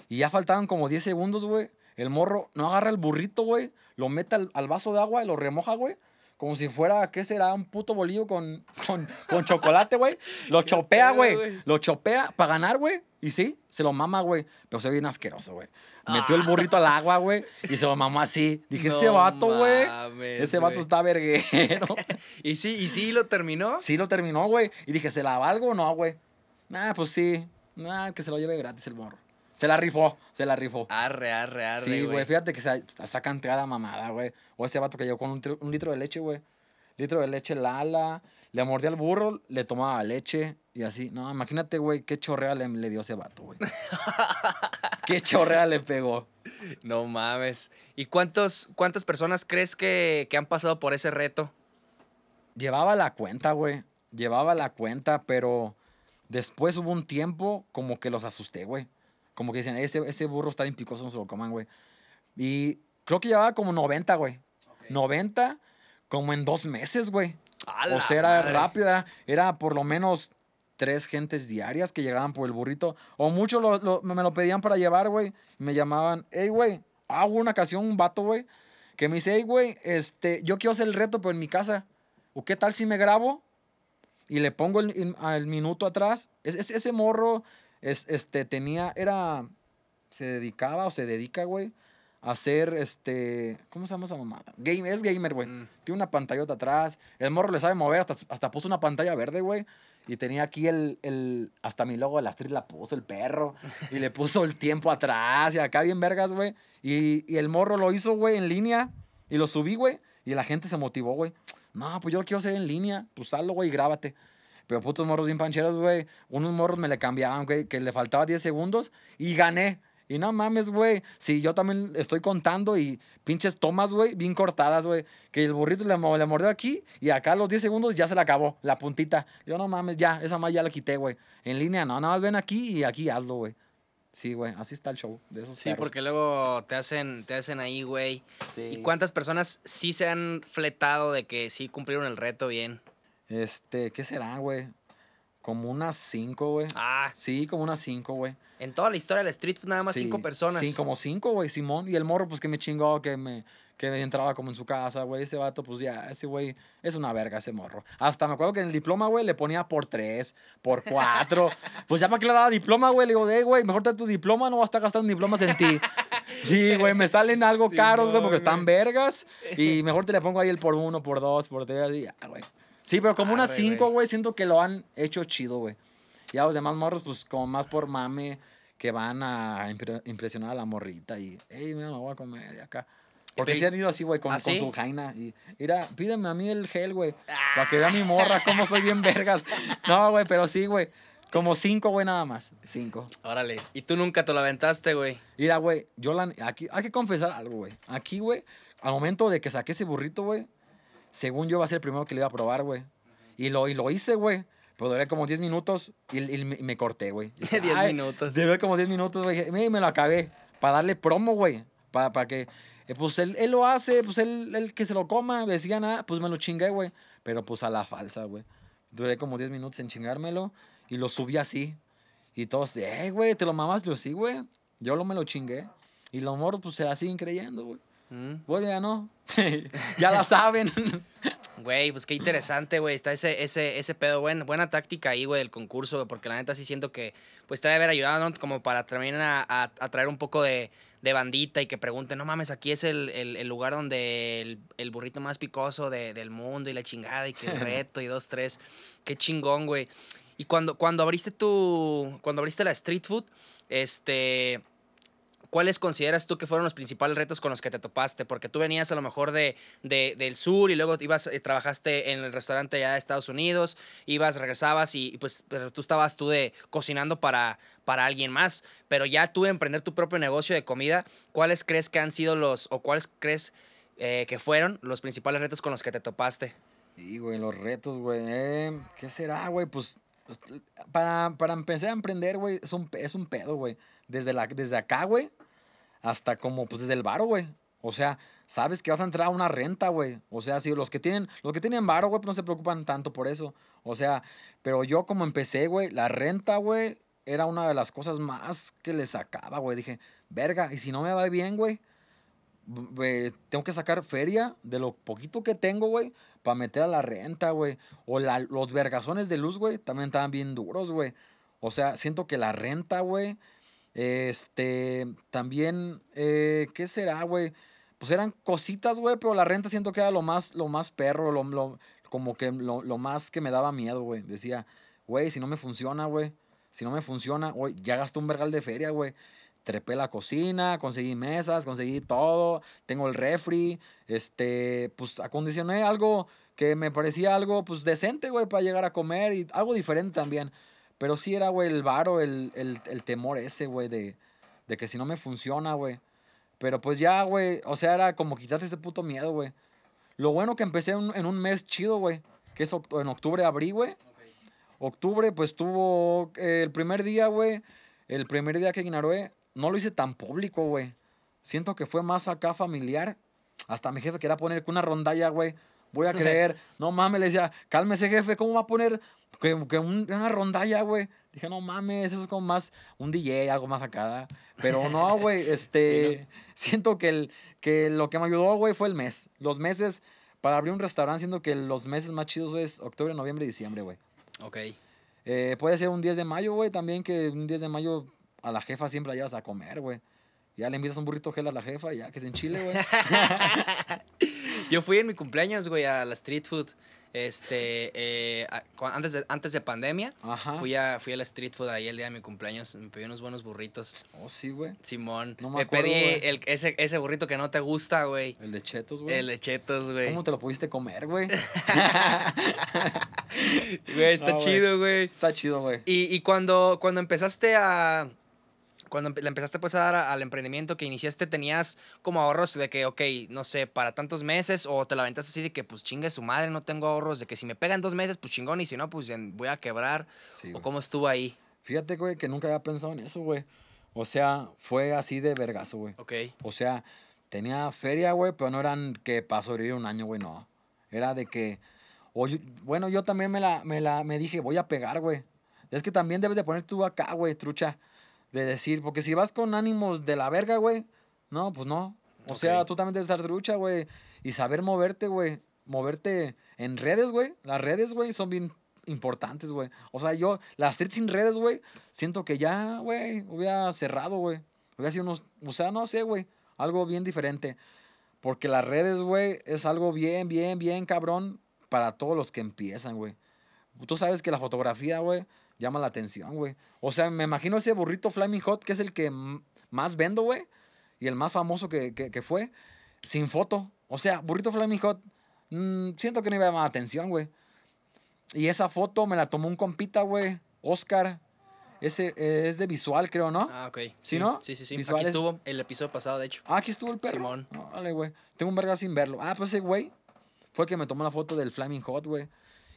Speaker 2: Y ya faltaban como 10 segundos, güey. El morro no agarra el burrito, güey. Lo mete al, al vaso de agua y lo remoja, güey. Como si fuera, ¿qué será? Un puto bolillo con, con, con chocolate, güey. Lo chopea, güey. Lo chopea para ganar, güey. Y sí, se lo mama, güey. Pero se ve bien asqueroso, güey. Metió el
Speaker 1: Ah.
Speaker 2: burrito al agua, güey. Y se lo mamó así. Dije, ese vato, güey. Ese vato está verguero. [laughs]
Speaker 1: ¿Y sí, y sí lo terminó?
Speaker 2: sí lo terminó, güey. Y dije, ¿se la valgo o no, güey? Nah, pues sí. Nah, que se lo lleve gratis el morro. Se la rifó, se la rifó.
Speaker 1: Arre, arre, arre,
Speaker 2: Sí, güey, fíjate que se sacan cada mamada, güey. O ese vato que llegó con un, tri- un litro de leche, güey. Litro de leche Lala. Le mordía al burro, le tomaba leche y así. No, imagínate, güey, qué chorrea le, le dio ese vato, güey. [laughs] qué chorrea le pegó.
Speaker 1: No mames. ¿Y cuántos, cuántas personas crees que, que han pasado por ese reto?
Speaker 2: Llevaba la cuenta, güey. Llevaba la cuenta, pero después hubo un tiempo como que los asusté, güey. Como que decían, ese, ese burro está bien picoso, no se lo coman, güey. Y creo que llevaba como 90, güey. 90 como en dos meses, güey. O sea, era
Speaker 1: madre.
Speaker 2: rápido, era, era por lo menos tres gentes diarias que llegaban por el burrito. O muchos lo- lo- me lo pedían para llevar, güey. Me llamaban, hey, güey. Hubo una ocasión, un vato, güey, que me dice, hey, güey, este, yo quiero hacer el reto, pero en mi casa. ¿O qué tal si me grabo? Y le pongo el, minuto atrás. Es, es- ese morro, es, este, tenía, era, se dedicaba o se dedica, güey, a hacer, este, ¿cómo se llama esa mamada? Game, es gamer, güey.
Speaker 1: Mm.
Speaker 2: Tiene una pantallota atrás. El morro le sabe mover, hasta, hasta puso una pantalla verde, güey. Y tenía aquí el, el, hasta mi logo de la street la puso el perro. Y le puso el tiempo atrás y acá bien vergas, güey. Y, y el morro lo hizo, güey, en línea. Y lo subí, güey. Y la gente se motivó, güey. No, pues yo quiero hacer en línea. Pues hazlo, güey, y grábate. Pero putos morros bien pancheros, güey. Unos morros me le cambiaban, güey, que le faltaba 10 segundos y gané. Y no mames, güey. Sí, yo también estoy contando y pinches tomas, güey, bien cortadas, güey. Que el burrito le, mo- le mordió aquí y acá a los 10 segundos ya se le acabó la puntita. Yo no mames, ya, esa más ya la quité, güey. En línea, no, nada más ven aquí y aquí hazlo, güey. Sí, güey, así está el show de esos
Speaker 1: Sí,
Speaker 2: perros.
Speaker 1: porque luego te hacen, te hacen ahí, güey.
Speaker 2: Sí.
Speaker 1: ¿Y cuántas personas sí se han fletado de que sí cumplieron el reto bien?
Speaker 2: Este, ¿qué será, güey? Como unas 5, güey.
Speaker 1: Ah,
Speaker 2: Sí, como unas 5, güey.
Speaker 1: en toda la historia del street food nada más
Speaker 2: Sí,
Speaker 1: cinco personas.
Speaker 2: Sí, como cinco, güey, Simón. Y el morro, pues que me chingó, que me, que me entraba como en su casa, güey. Ese vato, pues ya, ese güey es una verga, ese morro. Hasta me acuerdo que en el diploma, güey, le ponía por tres, por cuatro. [laughs] pues ya para que le daba diploma, güey, le digo, eh, güey, mejor te tu diploma, no vas a estar gastando diplomas en ti. [laughs] Sí, güey, me salen algo caros, güey, porque están vergas. Y mejor te le pongo ahí el por uno, por dos, por tres, y ya, güey. Sí, pero como unas cinco,
Speaker 1: güey.
Speaker 2: siento que lo han hecho chido, güey. Y a los demás morros, pues como más por mame, que van a impre- impresionar a la morrita y, hey, mira, me voy a comer y acá. Porque se han ido así, güey, con,
Speaker 1: ¿Ah,
Speaker 2: con su jaina. Y, mira, pídeme a mí el gel, güey, para que vea mi morra cómo soy bien vergas. No, güey, pero sí, güey. Como cinco, güey, nada más. Cinco.
Speaker 1: Órale. Y tú nunca te lo aventaste, güey.
Speaker 2: Mira, güey, yo la, aquí, hay que confesar algo, güey. Aquí, güey, al momento de que saqué ese burrito, güey, según yo iba a ser el primero que le iba a probar, güey. Y lo, y lo hice, güey. Pero duré como 10 minutos y, y me, y corté, güey. [laughs] Dije,
Speaker 1: 10
Speaker 2: "Ay",
Speaker 1: minutos.
Speaker 2: Duré como 10 minutos, güey. Dije, "Me- me lo acabé. Para darle promo, güey. Para que, eh, pues él, él lo hace, pues él, él que se lo coma. Decía nada, pues me lo chingué, güey. Pero pues a la falsa, güey. Duré como 10 minutos en chingármelo y lo subí así. Y todos, eh, güey, ¿te lo mamas? Yo sí, güey. Yo lo me lo chingué. Y los morros, pues se la siguen creyendo, güey.
Speaker 1: Mm.
Speaker 2: Güey, ya no. [laughs] ya la saben. [laughs]
Speaker 1: Güey, pues qué interesante, güey. Está ese, ese, ese pedo, buen, buena táctica ahí, güey, del concurso, porque la neta sí siento que pues te debe haber ayudado, ¿no? Como para también a, a, a traer un poco de, de bandita y que pregunten, no mames, aquí es el, el, el lugar donde el, el burrito más picoso de- del mundo y la chingada y que el [laughs] reto y dos, tres. Qué chingón, güey. Y cuando, cuando abriste tu. Cuando abriste la street food, este. ¿Cuáles consideras tú que fueron los principales retos con los que te topaste? Porque tú venías a lo mejor de, de- del sur y luego ibas, eh, trabajaste en el restaurante allá de Estados Unidos, ibas, regresabas y, y pues tú estabas tú de cocinando para, para alguien más, pero ya tú de emprender tu propio negocio de comida, ¿cuáles crees que han sido los o cuáles crees eh, que fueron los principales retos con los que te topaste?
Speaker 2: Y, güey, los retos, güey. eh, ¿Qué será, güey? Pues para, para empezar a emprender, güey, es un, es un pedo, güey. Desde, la, desde acá, güey, hasta como, pues desde el varo, güey. O sea, sabes que vas a entrar a una renta, güey. O sea, si los que tienen, los que tienen varo, güey, pues no se preocupan tanto por eso. O sea, pero yo como empecé, güey, la renta, güey, era una de las cosas más que le sacaba, güey. Dije, verga, y si no me va bien, güey, güey, tengo que sacar feria de lo poquito que tengo, güey, para meter a la renta, güey. O la- los vergazones de luz, güey, también estaban bien duros, güey. O sea, siento que la renta, güey, este, también, eh, ¿qué será, güey? Pues eran cositas, güey, pero la renta siento que era lo más, lo más perro, lo, lo- como que lo, lo más que me daba miedo, güey. Decía, güey, si no me funciona, güey, si no me funciona, güey, ya gasté un vergal de feria, güey. Trepé la cocina, conseguí mesas, conseguí todo, tengo el refri, este, pues acondicioné algo que me parecía algo, pues decente, güey, para llegar a comer y algo diferente también. Pero sí era, güey, el varo, el, el, el temor ese, güey, de, de que si no me funciona, güey. Pero pues ya, güey, o sea, era como quitarte ese puto miedo, güey. Lo bueno que empecé en, en un mes chido, güey, que es en octubre, abrí, güey. Octubre, pues tuvo eh, el primer día, güey. el primer día que inauguré, no lo hice tan público, güey. Siento que fue más acá familiar. Hasta mi jefe quería poner una rondalla, güey. Voy a [laughs] creer. no mames, le decía, cálmese, jefe, ¿cómo va a poner que, que un- una rondalla, güey? Dije, no mames, eso es como más un DJ, algo más acá. Pero no, [laughs] güey, este. Siento que, el, que lo que me ayudó, güey, fue el mes. Los meses para abrir un restaurante, siento que los meses más chidos es octubre, noviembre y diciembre, güey.
Speaker 1: Ok.
Speaker 2: Eh, puede ser un 10 de mayo, güey, también que un 10 de mayo a la jefa siempre la llevas a comer, güey. Ya le invitas un burrito gel a la jefa, ya que se enchile, güey. [laughs]
Speaker 1: Yo fui en mi cumpleaños, güey, a la street food. Este, eh, antes, de, antes de pandemia,
Speaker 2: Ajá.
Speaker 1: fui a, fui a la street food ahí el día de mi cumpleaños. Me pedí unos buenos burritos.
Speaker 2: Oh, sí, güey.
Speaker 1: Simón.
Speaker 2: No me
Speaker 1: me
Speaker 2: acuerdo,
Speaker 1: pedí el, ese, ese burrito que no te gusta, güey.
Speaker 2: El de chetos, güey.
Speaker 1: El de chetos, güey.
Speaker 2: ¿Cómo te lo pudiste comer, güey? [laughs]
Speaker 1: Güey, está
Speaker 2: No,
Speaker 1: chido, güey.
Speaker 2: Está chido, güey.
Speaker 1: Y, y cuando, cuando empezaste a. Cuando le empezaste pues a dar a- al emprendimiento que iniciaste, tenías como ahorros de que, ok, no sé, para tantos meses, o te la aventaste así de que, pues chingue su madre, no tengo ahorros, de que si me pegan dos meses, pues chingón, y si no, pues voy a quebrar.
Speaker 2: Sí,
Speaker 1: o cómo estuvo ahí.
Speaker 2: Fíjate, güey, que nunca había pensado en eso, güey. O sea, fue así de vergazo, güey.
Speaker 1: Ok.
Speaker 2: O sea, tenía feria, güey, pero no eran que para sobrevivir un año, güey, no. Era de que, o yo- bueno, yo también me la, me la, me dije, voy a pegar, güey. Es que también debes de poner tú acá, güey, trucha. De decir, porque si vas con ánimos de la verga, güey, no, pues no. O sea, tú también debes estar trucha, güey. Y saber moverte, güey. Moverte en redes, güey. Las redes, güey, son bien importantes, güey. O sea, yo, las streets sin redes, güey, siento que ya, güey, hubiera cerrado, güey. Hubiera sido unos, o sea, no sé, güey, algo bien diferente. Porque las redes, güey, es algo bien, bien, bien cabrón para todos los que empiezan, güey. Tú sabes que la fotografía, güey, llama la atención, güey. O sea, me imagino ese burrito Flaming Hot, que es el que más vendo, güey. Y el más famoso que, que, que fue, sin foto. O sea, burrito Flaming Hot, mm, siento que no iba a llamar la atención, güey. Y esa foto me la tomó un compita, güey, Oscar. Ese eh, es de visual, creo, ¿no?
Speaker 1: Ah, ok.
Speaker 2: ¿Sí, no?
Speaker 1: Sí, sí, sí.
Speaker 2: Visuales.
Speaker 1: Aquí estuvo el episodio pasado, de hecho.
Speaker 2: Ah, aquí estuvo el perro.
Speaker 1: Simón.
Speaker 2: Vale, güey. Tengo un verga sin verlo. Ah, pues ese güey fue el que me tomó la foto del Flaming Hot, güey.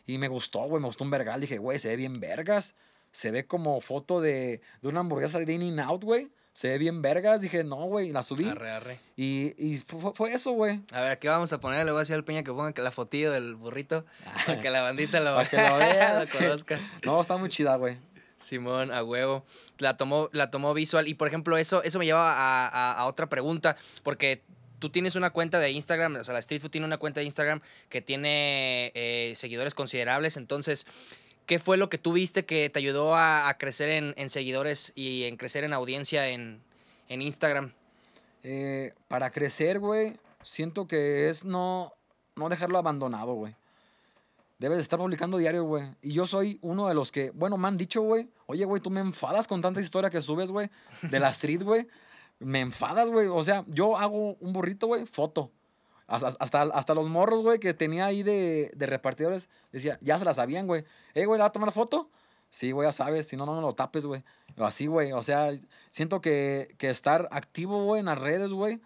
Speaker 2: Y me gustó, güey. Me gustó un vergal. Dije, güey, se ve bien vergas. Se ve como foto de, de una hamburguesa de In Out, güey. Se ve bien vergas. Dije, no, güey. La subí.
Speaker 1: Arre, arre.
Speaker 2: Y, y fue, fue eso, güey.
Speaker 1: A ver, ¿qué vamos a poner? Le voy a decir al Peña que ponga la fotillo del burrito para que la bandita lo, [laughs]
Speaker 2: Para que lo [laughs] vea.
Speaker 1: lo conozca. [laughs]
Speaker 2: No, está muy chida, güey.
Speaker 1: Simón, a huevo. La tomó, la tomó visual. Y por ejemplo, eso, eso me lleva a, a- a otra pregunta. Porque tú tienes una cuenta de Instagram, o sea, la Street Food tiene una cuenta de Instagram que tiene eh, seguidores considerables. Entonces, ¿qué fue lo que tú viste que te ayudó a, a crecer en, en seguidores y en crecer en audiencia en, en Instagram?
Speaker 2: Eh, para crecer, güey, siento que es no, no dejarlo abandonado, güey. Debes de estar publicando diario, güey. Y yo soy uno de los que, bueno, me han dicho, güey, oye, güey, tú me enfadas con tanta historia que subes, güey, de la [laughs] street, güey. Me enfadas, güey. O sea, yo hago un burrito, güey, foto. Hasta, hasta, hasta los morros, güey, que tenía ahí de, de repartidores, decía, ya se la sabían, güey. Eh, güey, ¿la va a tomar foto? Sí, güey, ya sabes, si no, no me lo tapes, güey. Así, güey. O sea, siento que, que estar activo, güey, en las redes, güey,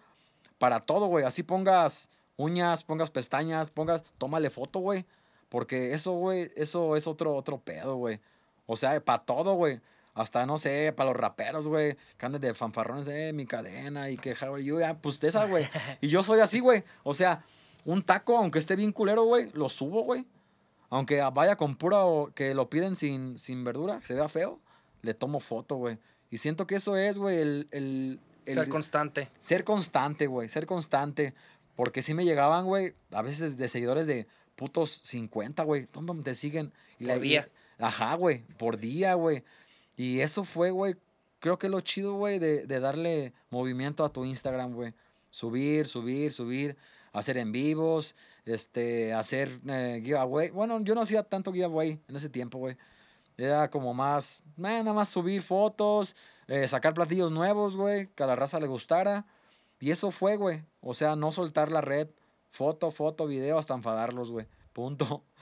Speaker 2: para todo, güey. Así pongas uñas, pongas pestañas, pongas, tómale foto, güey. Porque eso, güey, eso es otro, otro pedo, güey. O sea, para todo, güey. Hasta, no sé, para los raperos, güey. Que anden de fanfarrones, eh, mi cadena y que how are you, ya, pues esa, güey. [laughs] Y yo soy así, güey. O sea, un taco, aunque esté bien culero, güey, lo subo, güey. Aunque vaya con pura o que lo piden sin, sin verdura, que se vea feo, le tomo foto, güey. Y siento que eso es, güey, el, el, el-
Speaker 1: Ser constante.
Speaker 2: ser constante, güey, ser constante. Porque sí me llegaban, güey, a veces de seguidores de putos 50, güey. ¿Dónde te siguen? Y
Speaker 1: Por día.
Speaker 2: Ajá, güey, por día, güey. Y eso fue, güey, creo que lo chido, güey, de, de darle movimiento a tu Instagram, güey. Subir, subir, subir, hacer en vivos, este, hacer eh, giveaway. Bueno, yo no hacía tanto giveaway en ese tiempo, güey. Era como más, eh, nada más subir fotos, eh, sacar platillos nuevos, güey, que a la raza le gustara. Y eso fue, güey. O sea, no soltar la red. Foto, foto, video, hasta enfadarlos, güey. Punto. [laughs]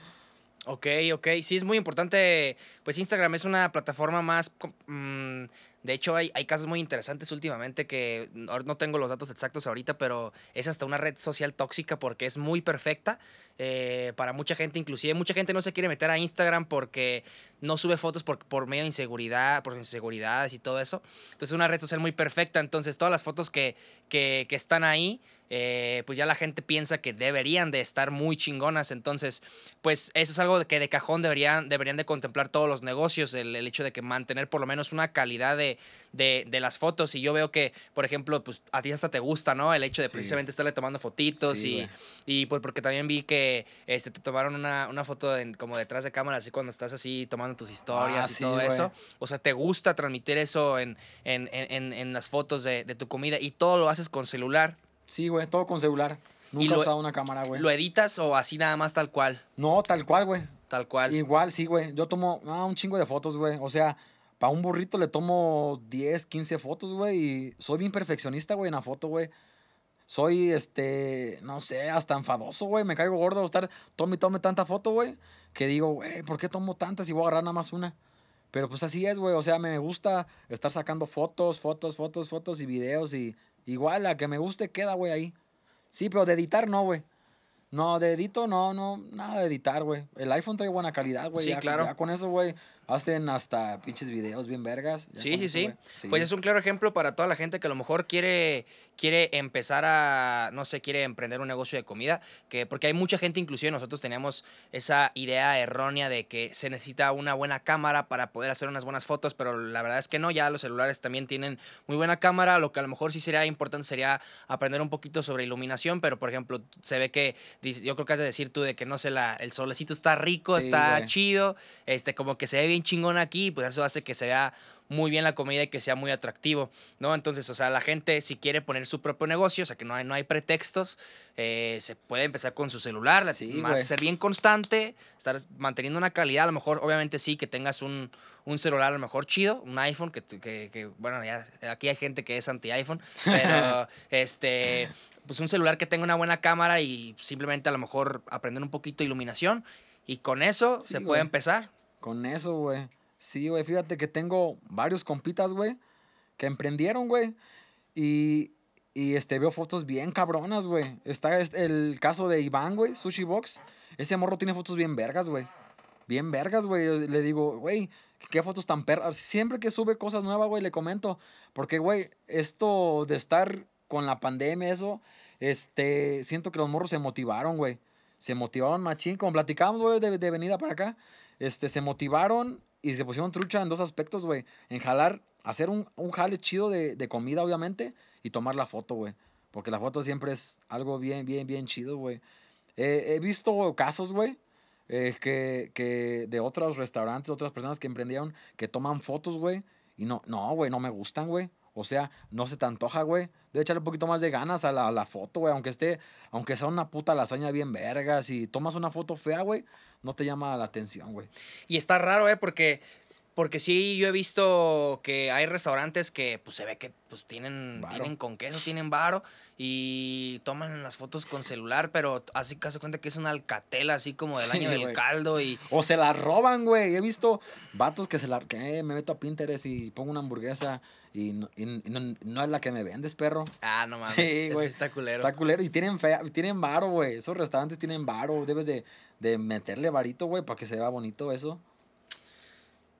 Speaker 1: Ok, ok. Sí, es muy importante. Pues Instagram es una plataforma más mm, De hecho, hay, hay casos muy interesantes últimamente que no, tengo los datos exactos ahorita, pero es hasta una red social tóxica porque es muy perfecta eh, para mucha gente. Inclusive mucha gente no se quiere meter a Instagram porque no sube fotos por, por medio de inseguridad, por inseguridades y todo eso. Entonces es una red social muy perfecta. Entonces todas las fotos que, que, están ahí eh, pues ya la gente piensa que deberían de estar muy chingonas. Entonces, pues eso es algo que de cajón deberían, deberían de contemplar todos los negocios, el hecho de que mantener por lo menos una calidad de, de, de, las fotos. Y yo veo que, por ejemplo, pues a ti hasta te gusta, ¿no? El hecho de sí. precisamente estarle tomando fotitos sí, y, y, pues porque también vi que este, te tomaron una, una foto como detrás de cámara, así cuando estás así tomando tus historias ah, y sí, todo wey. eso. O sea, te gusta transmitir eso en, en, en, en las fotos de, de tu comida y todo lo haces con celular.
Speaker 2: Sí, güey, todo con celular. Nunca he usado una cámara, güey.
Speaker 1: ¿Lo editas o así nada más tal cual?
Speaker 2: No, tal cual, güey.
Speaker 1: Tal cual.
Speaker 2: Igual, sí, güey. Yo tomo ah, un chingo de fotos, güey. O sea, para un burrito le tomo 10, 15 fotos, güey. Y soy bien perfeccionista, güey, en la foto, güey. Soy, este, no sé, hasta enfadoso, güey. Me caigo gordo de estar, tome y tome tanta foto, güey. Que digo, güey, ¿por qué tomo tantas y voy a agarrar nada más una? Pero pues así es, güey. O sea, me gusta estar sacando fotos, fotos, fotos, fotos y videos y Igual, la que me guste queda, güey, ahí. Sí, pero de editar no, güey. No, de edito no, no, nada de editar, güey. El iPhone trae buena calidad, güey.
Speaker 1: Sí,
Speaker 2: ya,
Speaker 1: claro.
Speaker 2: Ya con eso, güey, hacen hasta pinches videos bien vergas.
Speaker 1: Sí, sí, sí, sí. Pues es un claro ejemplo para toda la gente que a lo mejor quiere, quiere empezar a, no sé, quiere emprender un negocio de comida. Que, porque hay mucha gente, inclusive nosotros teníamos esa idea errónea de que se necesita una buena cámara para poder hacer unas buenas fotos, pero la verdad es que no, ya los celulares también tienen muy buena cámara. Lo que a lo mejor sí sería importante sería aprender un poquito sobre iluminación, pero por ejemplo, se ve que, yo creo que has de decir tú de que no sé, la, el solecito está rico, sí, está wey. chido, este, como que se ve bien chingón aquí, pues eso hace que se vea muy bien la comida y que sea muy atractivo, ¿no? Entonces, o sea, la gente si quiere poner su propio negocio, o sea, que no hay, no hay pretextos, eh, se puede empezar con su celular, sí, más ser bien constante, estar manteniendo una calidad, a lo mejor, obviamente sí, que tengas un, un celular a lo mejor chido, un iPhone, que, que, que bueno, ya aquí hay gente que es anti-iPhone, pero [laughs] este, pues un celular que tenga una buena cámara y simplemente a lo mejor aprender un poquito de iluminación y con eso sí, se puede empezar.
Speaker 2: Con eso, güey. Sí, güey, fíjate que tengo varios compitas, güey, que emprendieron, güey. Y, y este, veo fotos bien cabronas, güey. Está el caso de Iván, güey, Sushi Box. Ese morro tiene fotos bien vergas, güey. Bien vergas, güey. Le digo, güey, qué fotos tan perras. Siempre que sube cosas nuevas, güey, le comento. Porque, güey, esto de estar con la pandemia, eso, este, siento que los morros se motivaron, güey. Se motivaron machín. Como platicábamos, güey, de, de venida para acá. Este, se motivaron y se pusieron trucha en dos aspectos, güey. En jalar, hacer un, un jale chido de, de, comida, obviamente, y tomar la foto, güey. Porque la foto siempre es algo bien, bien, bien chido, güey. Eh, he visto casos, güey, eh, que, que de otros restaurantes, otras personas que emprendieron, que toman fotos, güey. Y no, no, güey, no me gustan, güey. O sea, no se te antoja, güey. Debe echarle un poquito más de ganas a la, foto, güey. Aunque esté, aunque sea una puta lasaña bien verga. Si tomas una foto fea, güey, no te llama la atención, güey.
Speaker 1: Y está raro, ¿eh? Porque, porque sí, yo he visto que hay restaurantes que, pues, se ve que, pues, tienen, tienen con queso, tienen varo. Y toman las fotos con celular, pero así caso cuenta que es una alcatel así como del sí, año del wey. caldo y...
Speaker 2: O se la roban, güey. He visto vatos que se la... Que me meto a Pinterest y pongo una hamburguesa y no, y no, no, es la que me vendes, perro.
Speaker 1: Ah, no mames. Sí, güey. Está culero.
Speaker 2: Está culero. Y tienen, fea, tienen varo, güey. Esos restaurantes tienen varo. Debes de, de meterle varito, güey, para que se vea bonito eso.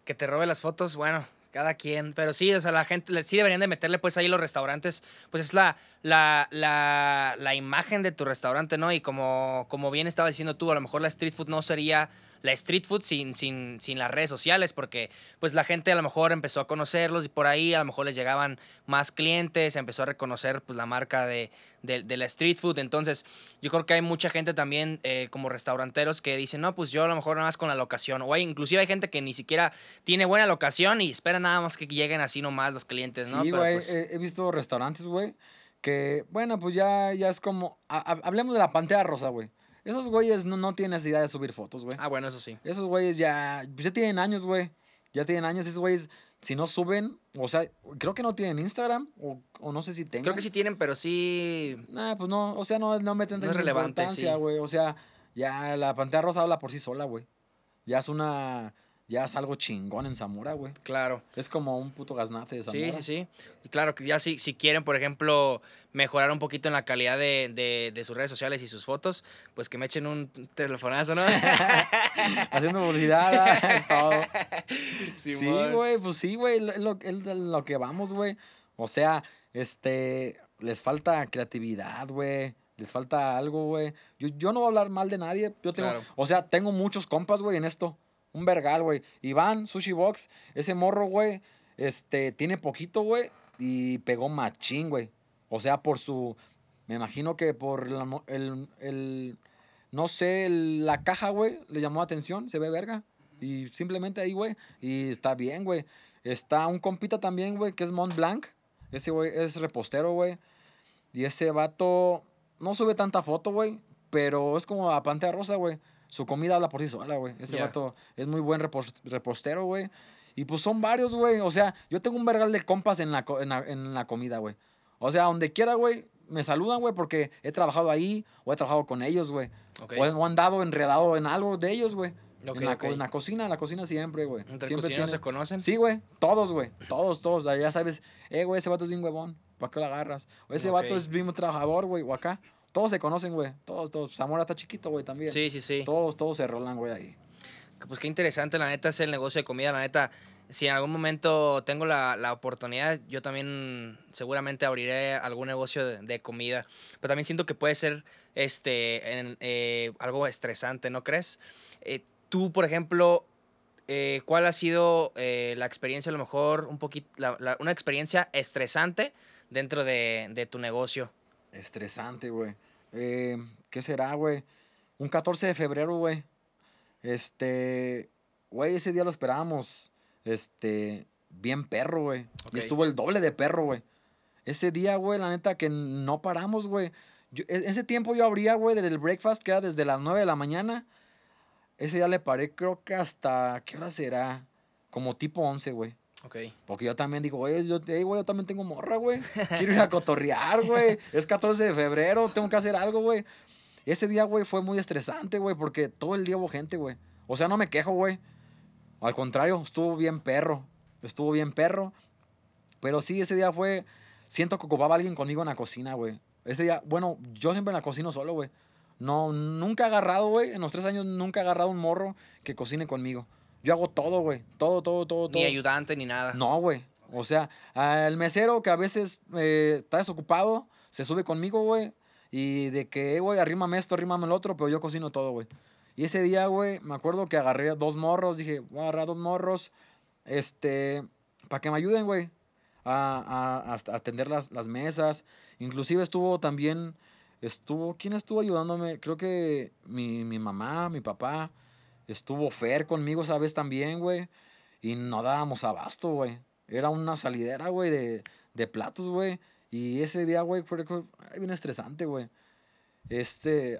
Speaker 1: Que te robe las fotos, bueno, cada quien. Pero sí, o sea, la gente sí deberían de meterle pues ahí los restaurantes. Pues es la, la, la, la imagen de tu restaurante, ¿no? Y como, como bien estaba diciendo tú, a lo mejor la street food no sería la street food sin, sin, sin las redes sociales, porque pues la gente a lo mejor empezó a conocerlos y por ahí a lo mejor les llegaban más clientes, empezó a reconocer pues la marca de, de, de la street food. Entonces yo creo que hay mucha gente también eh, como restauranteros que dicen, no, pues yo a lo mejor nada más con la locación. O hay, inclusive hay gente que ni siquiera tiene buena locación y espera nada más que lleguen así nomás los clientes, ¿no?
Speaker 2: Sí, pues... he, he visto restaurantes, güey, que, bueno, pues ya, ya es como, hablemos de la pantalla rosa, güey. Esos güeyes no, no tienen necesidad de subir fotos, güey.
Speaker 1: Ah, bueno, eso sí.
Speaker 2: Esos güeyes ya, ya tienen años, güey. Ya tienen años. Esos güeyes, si no suben, o sea, creo que no tienen Instagram, o, o no sé si tengan.
Speaker 1: Creo que sí tienen, pero sí.
Speaker 2: Nah, pues no, o sea, no, no meten
Speaker 1: no es relevante,
Speaker 2: importancia, güey. O sea, ya la pantalla rosa habla por sí sola, güey. Ya es una. ya es algo chingón en Zamora, güey.
Speaker 1: Claro.
Speaker 2: Es como un puto gaznate de Zamora.
Speaker 1: Sí, sí, sí. Y claro, que ya si, si quieren, por ejemplo, mejorar un poquito en la calidad de, de, de sus redes sociales y sus fotos, pues que me echen un telefonazo, ¿no? [laughs]
Speaker 2: Haciendo publicidad, es todo. Sí, güey, pues sí, güey, es lo, es lo que vamos, güey. O sea, este, les falta creatividad, güey. Les falta algo, güey. Yo, yo no voy a hablar mal de nadie. Yo tengo,
Speaker 1: Claro.
Speaker 2: o sea, tengo muchos compas, güey, en esto. Un vergal, güey. Iván, Sushi Box, ese morro, güey, este, tiene poquito, güey, y pegó machín, güey. O sea, por su, me imagino que por la el, el, no sé, el- la caja, güey, le llamó la atención, se ve verga. Y simplemente ahí, güey, y está bien, güey. Está un compita también, güey, que es Mont Blanc. Ese, güey, es repostero, güey. Y ese vato no sube tanta foto, güey, pero es como la Pantea Rosa, güey. Su comida habla por sí sola, güey. Ese
Speaker 1: Ya.
Speaker 2: vato es muy buen repos- repostero, güey. Y pues son varios, güey. O sea, yo tengo un vergal de compas en la, co- en la, en la comida, güey. O sea, donde quiera, güey, me saludan, güey, porque he trabajado ahí o he trabajado con ellos, güey. O, han dado enredado en algo de ellos, güey.
Speaker 1: Ok,
Speaker 2: en, la, en la cocina, en la cocina siempre, güey.
Speaker 1: ¿Entre
Speaker 2: Siempre tiene-
Speaker 1: se conocen?
Speaker 2: Sí, güey. Todos, güey. Todos, todos. Ya sabes, eh, güey, ese vato es bien huevón. ¿Para qué lo agarras? O ese vato es bien trabajador, güey. O acá. Todos se conocen, güey. Todos, todos. Zamora está chiquito, güey, también.
Speaker 1: Sí, sí, sí.
Speaker 2: Todos, todos se rolan, güey, ahí.
Speaker 1: Pues qué interesante, la neta, es el negocio de comida. La neta, si en algún momento tengo la, la oportunidad, yo también seguramente abriré algún negocio de, comida. Pero también siento que puede ser este, eh, algo estresante, ¿no crees? Eh, tú, por ejemplo, eh, ¿cuál ha sido la experiencia, a lo mejor, un poquito, la- una experiencia estresante dentro de, de tu negocio?
Speaker 2: Estresante, güey. ¿Qué será, güey? Un 14 de febrero, güey. Este. Güey, ese día lo esperábamos. Este. Bien perro, güey. Y estuvo el doble de perro, güey. Ese día, güey, la neta que no paramos, güey. En ese tiempo yo abría, güey, desde el breakfast, que era desde las 9 de la mañana. Ese día le paré, creo que hasta. ¿Qué hora será? Como tipo 11, güey.
Speaker 1: Ok.
Speaker 2: Porque yo también digo, güey, yo, güey, yo también tengo morra, güey. Quiero ir a cotorrear, güey. Es 14 de febrero, tengo que hacer algo, güey. Ese día, güey, fue muy estresante, güey, porque todo el día hubo gente, güey. O sea, no me quejo, güey. Al contrario, estuvo bien perro. Estuvo bien perro. Pero sí, ese día fue... Siento que ocupaba alguien conmigo en la cocina, güey. Ese día, bueno, yo siempre la cocino solo, güey. No, nunca he agarrado, güey. En los tres años nunca he agarrado un morro que cocine conmigo. Yo hago todo, güey. Todo, todo, todo, todo.
Speaker 1: Ni ayudante ni nada.
Speaker 2: No, güey. O sea, el mesero que a veces eh, está desocupado, se sube conmigo, güey. Y de que, eh, güey, arrímame esto, arrímame el otro, pero yo cocino todo, güey. Y ese día, güey, me acuerdo que agarré dos morros, dije, voy a agarrar dos morros, este, para que me ayuden, güey, a, a- atender las, las mesas. Inclusive estuvo también, estuvo, ¿quién estuvo ayudándome? Creo que mi, mi mamá, mi papá, estuvo Fer conmigo esa vez también, güey. Y no dábamos abasto, güey. Era una salidera, güey, de, de platos, güey. Y ese día, güey, fue fue bien estresante, güey. Este,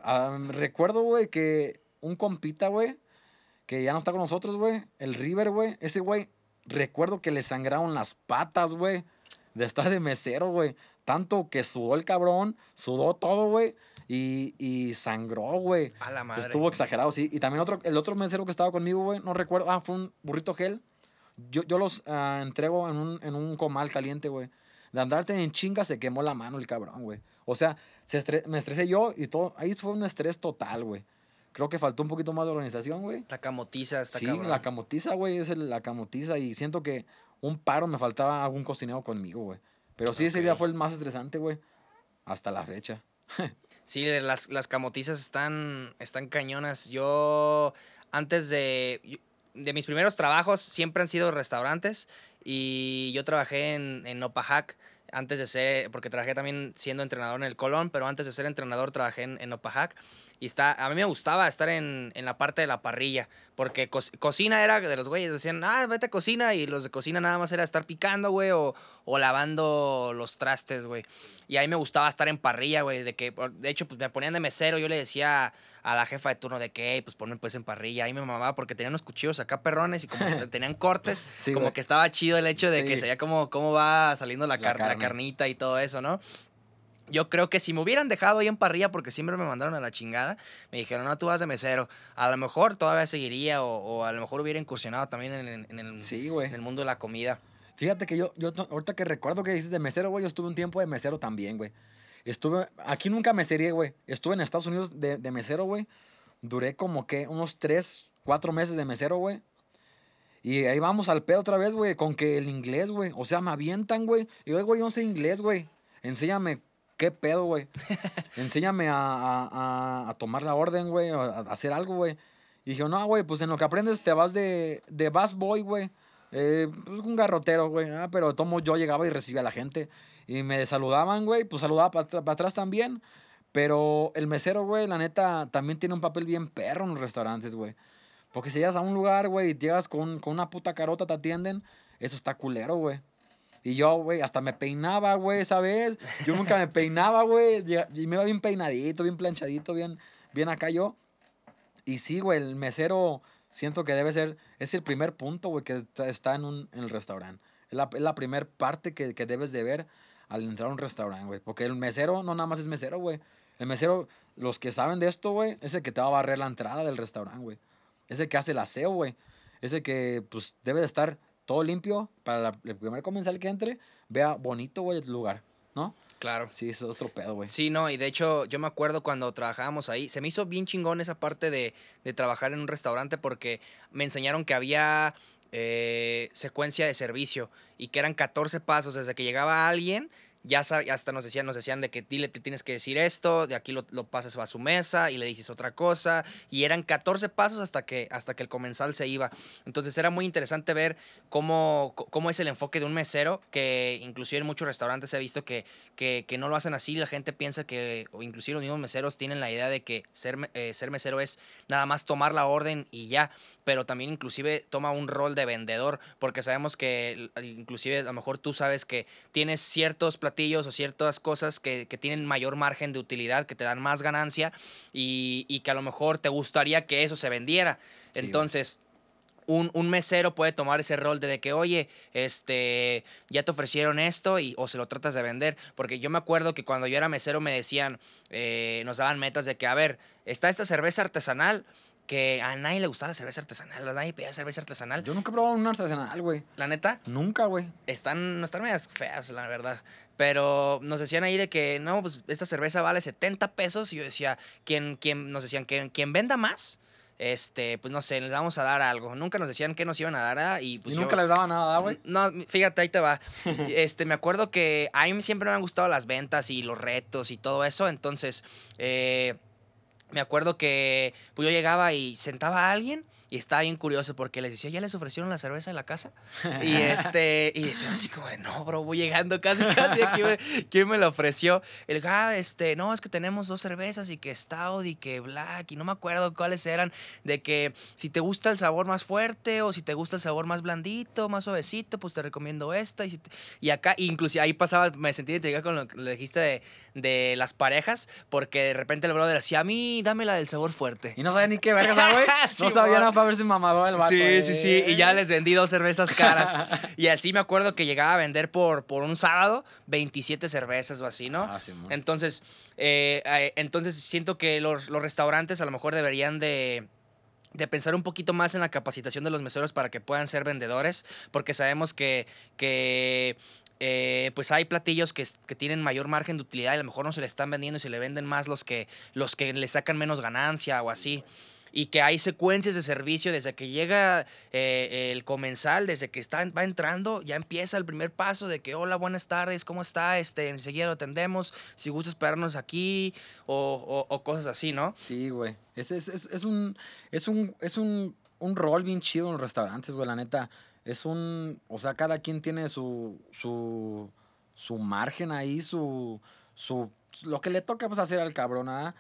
Speaker 2: recuerdo, güey, que un compita, güey, que ya no está con nosotros, güey, el River, güey, ese güey, recuerdo que le sangraron las patas, güey, de estar de mesero, güey. Tanto que sudó el cabrón, sudó todo, güey, y, y sangró, güey.
Speaker 1: A la madre.
Speaker 2: Estuvo exagerado, sí. Y también otro, el otro mesero que estaba conmigo, güey, no recuerdo, ah, fue un burrito gel. Yo, yo los ah, entrego en un, en un comal caliente, güey. De andarte en chinga se quemó la mano el cabrón, güey. O sea, se estre- me estresé yo y todo. Ahí fue un estrés total, güey. Creo que faltó un poquito más de organización, güey.
Speaker 1: La camotiza está
Speaker 2: Sí,
Speaker 1: cabrón.
Speaker 2: la camotiza, güey, es el- la camotiza. Y siento que un paro me faltaba algún cocinero conmigo, güey. Pero sí, ese día fue el más estresante, güey. Hasta la fecha. [laughs]
Speaker 1: Sí, las, las camotizas están, están cañonas. Yo, antes de, de mis primeros trabajos, siempre han sido restaurantes. Y yo trabajé en, en Opajac antes de ser, porque trabajé también siendo entrenador en el Colón, pero antes de ser entrenador trabajé en, en Opajac. Y está, a mí me gustaba estar en, en la parte de la parrilla, porque co- cocina era de los güeyes, decían, ah, vete a cocina, y los de cocina nada más era estar picando, güey, o, o lavando los trastes, güey. Y ahí me gustaba estar en parrilla, güey, de que, de hecho, pues me ponían de mesero, yo le decía a la jefa de turno de que, "Ey, pues ponme pues en parrilla, ahí me mamaba porque tenían unos cuchillos acá perrones y como que [laughs] tenían cortes,
Speaker 2: Sí,
Speaker 1: como que estaba chido el hecho de que se veía como cómo va saliendo la,
Speaker 2: La
Speaker 1: car- la
Speaker 2: carne.
Speaker 1: carnita y todo eso, ¿no? Yo creo que si me hubieran dejado ahí en parrilla, porque siempre me mandaron a la chingada, me dijeron, no, tú vas de mesero. A lo mejor todavía seguiría o, o a lo mejor hubiera incursionado también en, el- en el,
Speaker 2: Sí,
Speaker 1: en el mundo de la comida.
Speaker 2: Fíjate que yo, yo ahorita que recuerdo que dices de mesero, güey, yo estuve un tiempo de mesero también, güey. Estuve, aquí nunca meserié, güey. Estuve en Estados Unidos de, de mesero, güey. Duré como que unos tres, cuatro meses de mesero, güey. Y ahí vamos al pedo otra vez, güey, con que el inglés, güey. O sea, me avientan, güey. Y yo, güey, yo no sé inglés, güey. Enséñame qué pedo, güey. [laughs] Enséñame a, a- a- tomar la orden, güey, a, hacer algo, güey. Y dije, no, güey, pues en lo que aprendes te vas de, de bus boy, güey. Eh, pues un garrotero, güey. Ah, pero tomo yo llegaba y recibía a la gente. Y me saludaban, güey. Pues saludaba para atrás también. Pero el mesero, güey, la neta, también tiene un papel bien perro en los restaurantes, güey. Porque si llegas a un lugar, güey, y llegas con, con una puta carota, te atienden, eso está culero, güey. Y yo, güey, hasta me peinaba, güey, esa vez. Yo nunca me peinaba, güey. Y me iba bien peinadito, bien planchadito, bien, bien acá yo. Y sí, güey, el mesero siento que debe ser, es el primer punto, güey, que está- en, un, en el restaurante. Es la, es la primer parte que, que debes de ver al entrar a un restaurante, güey. Porque el mesero no nada más es mesero, güey. El mesero, los que saben de esto, güey, es el que te va a barrer la entrada del restaurante, güey. Es el que hace el aseo, güey. Es el que, pues, debe de estar todo limpio para la- el primer comensal que entre, vea bonito, güey, el lugar, ¿no?
Speaker 1: Claro.
Speaker 2: Sí, es otro pedo, güey.
Speaker 1: Sí, no, y de hecho yo me acuerdo cuando trabajábamos ahí, se me hizo bien chingón esa parte de, de trabajar en un restaurante porque me enseñaron que había eh, secuencia de servicio y que eran 14 pasos desde que llegaba alguien. Ya hasta nos decían, nos decían de que dile, te tienes que decir esto, de aquí lo, lo pasas a su mesa y le dices otra cosa. Y eran 14 pasos hasta que, hasta que el comensal se iba. Entonces era muy interesante ver cómo, cómo es el enfoque de un mesero, que inclusive en muchos restaurantes he visto que, que, que no lo hacen así. La gente piensa que, o inclusive los mismos meseros tienen la idea de que ser, eh, ser mesero es nada más tomar la orden y ya. Pero también inclusive toma un rol de vendedor, porque sabemos que inclusive a lo mejor tú sabes que tienes ciertos platillos o ciertas cosas que, que tienen mayor margen de utilidad, que te dan más ganancia y, y que a lo mejor te gustaría que eso se vendiera.
Speaker 2: Sí.
Speaker 1: Entonces un, un mesero puede tomar ese rol de, de que, oye, este, ya te ofrecieron esto y, o se lo tratas de vender. Porque yo me acuerdo que cuando yo era mesero me decían, eh, nos daban metas de que, a ver, está esta cerveza artesanal que a nadie le gustaba la cerveza artesanal, a nadie pedía cerveza artesanal.
Speaker 2: Yo nunca he probado un artesanal, güey.
Speaker 1: La neta,
Speaker 2: Nunca, güey.
Speaker 1: están, no están medias feas, la verdad. Pero nos decían ahí de que, no, pues esta cerveza vale 70 pesos. Y yo decía, ¿quién, quién, nos decían, que quien venda más, este, pues no sé, les vamos a dar algo. Nunca nos decían que nos iban a dar, ah, y pues
Speaker 2: y
Speaker 1: yo-
Speaker 2: nunca les daba nada, güey.
Speaker 1: no, fíjate, ahí te va. [laughs] Este, me acuerdo que a mí siempre me han gustado las ventas y los retos y todo eso. Entonces, eh, me acuerdo que pues, yo llegaba y sentaba a alguien y estaba bien curioso porque les decía, ¿ya les ofrecieron la cerveza en la casa? [laughs] Y este, y decía así como, de, no, bro, voy llegando casi, casi, aquí me- ¿quién me lo ofreció? El ah, este, no, es que tenemos dos cervezas y que Stout y que Black y no me acuerdo cuáles eran, de que si te gusta el sabor más fuerte o si te gusta el sabor más blandito, más suavecito, pues te recomiendo esta. Y, si te- y acá, inclusive ahí pasaba, me sentí identificado con lo que le dijiste de, de las parejas, porque de repente el brother decía, a mí dame la del sabor fuerte.
Speaker 2: Y no sabía ni qué verga, [laughs] güey.
Speaker 1: Sí,
Speaker 2: no sabía nada para ver si mamador el vato.
Speaker 1: Sí, sí, sí. Y ya
Speaker 2: eh.
Speaker 1: les vendí dos cervezas caras. [laughs] y así me acuerdo que llegaba a vender por, por un sábado 27 cervezas o así, ¿no?
Speaker 2: Ah, sí,
Speaker 1: entonces, eh, eh, entonces siento que los, los restaurantes a lo mejor deberían de de pensar un poquito más en la capacitación de los meseros para que puedan ser vendedores, porque sabemos que, que eh, pues hay platillos que, que tienen mayor margen de utilidad y a lo mejor no se le están vendiendo y se le venden más los que, los que le sacan menos ganancia o así. Y que hay secuencias de servicio desde que llega eh, el comensal, desde que está, va entrando, ya empieza el primer paso de que hola, buenas tardes, ¿cómo está? Este, enseguida lo atendemos, si gusta esperarnos aquí o, o- cosas así, ¿no?
Speaker 2: Sí, güey. Es, es, es, es un, es un, es un, un rol bien chido en los restaurantes, güey, la neta. Es un, o sea, cada quien tiene su, su, su margen ahí, su, su, lo que le toca pues hacer al cabrón, ¿ah?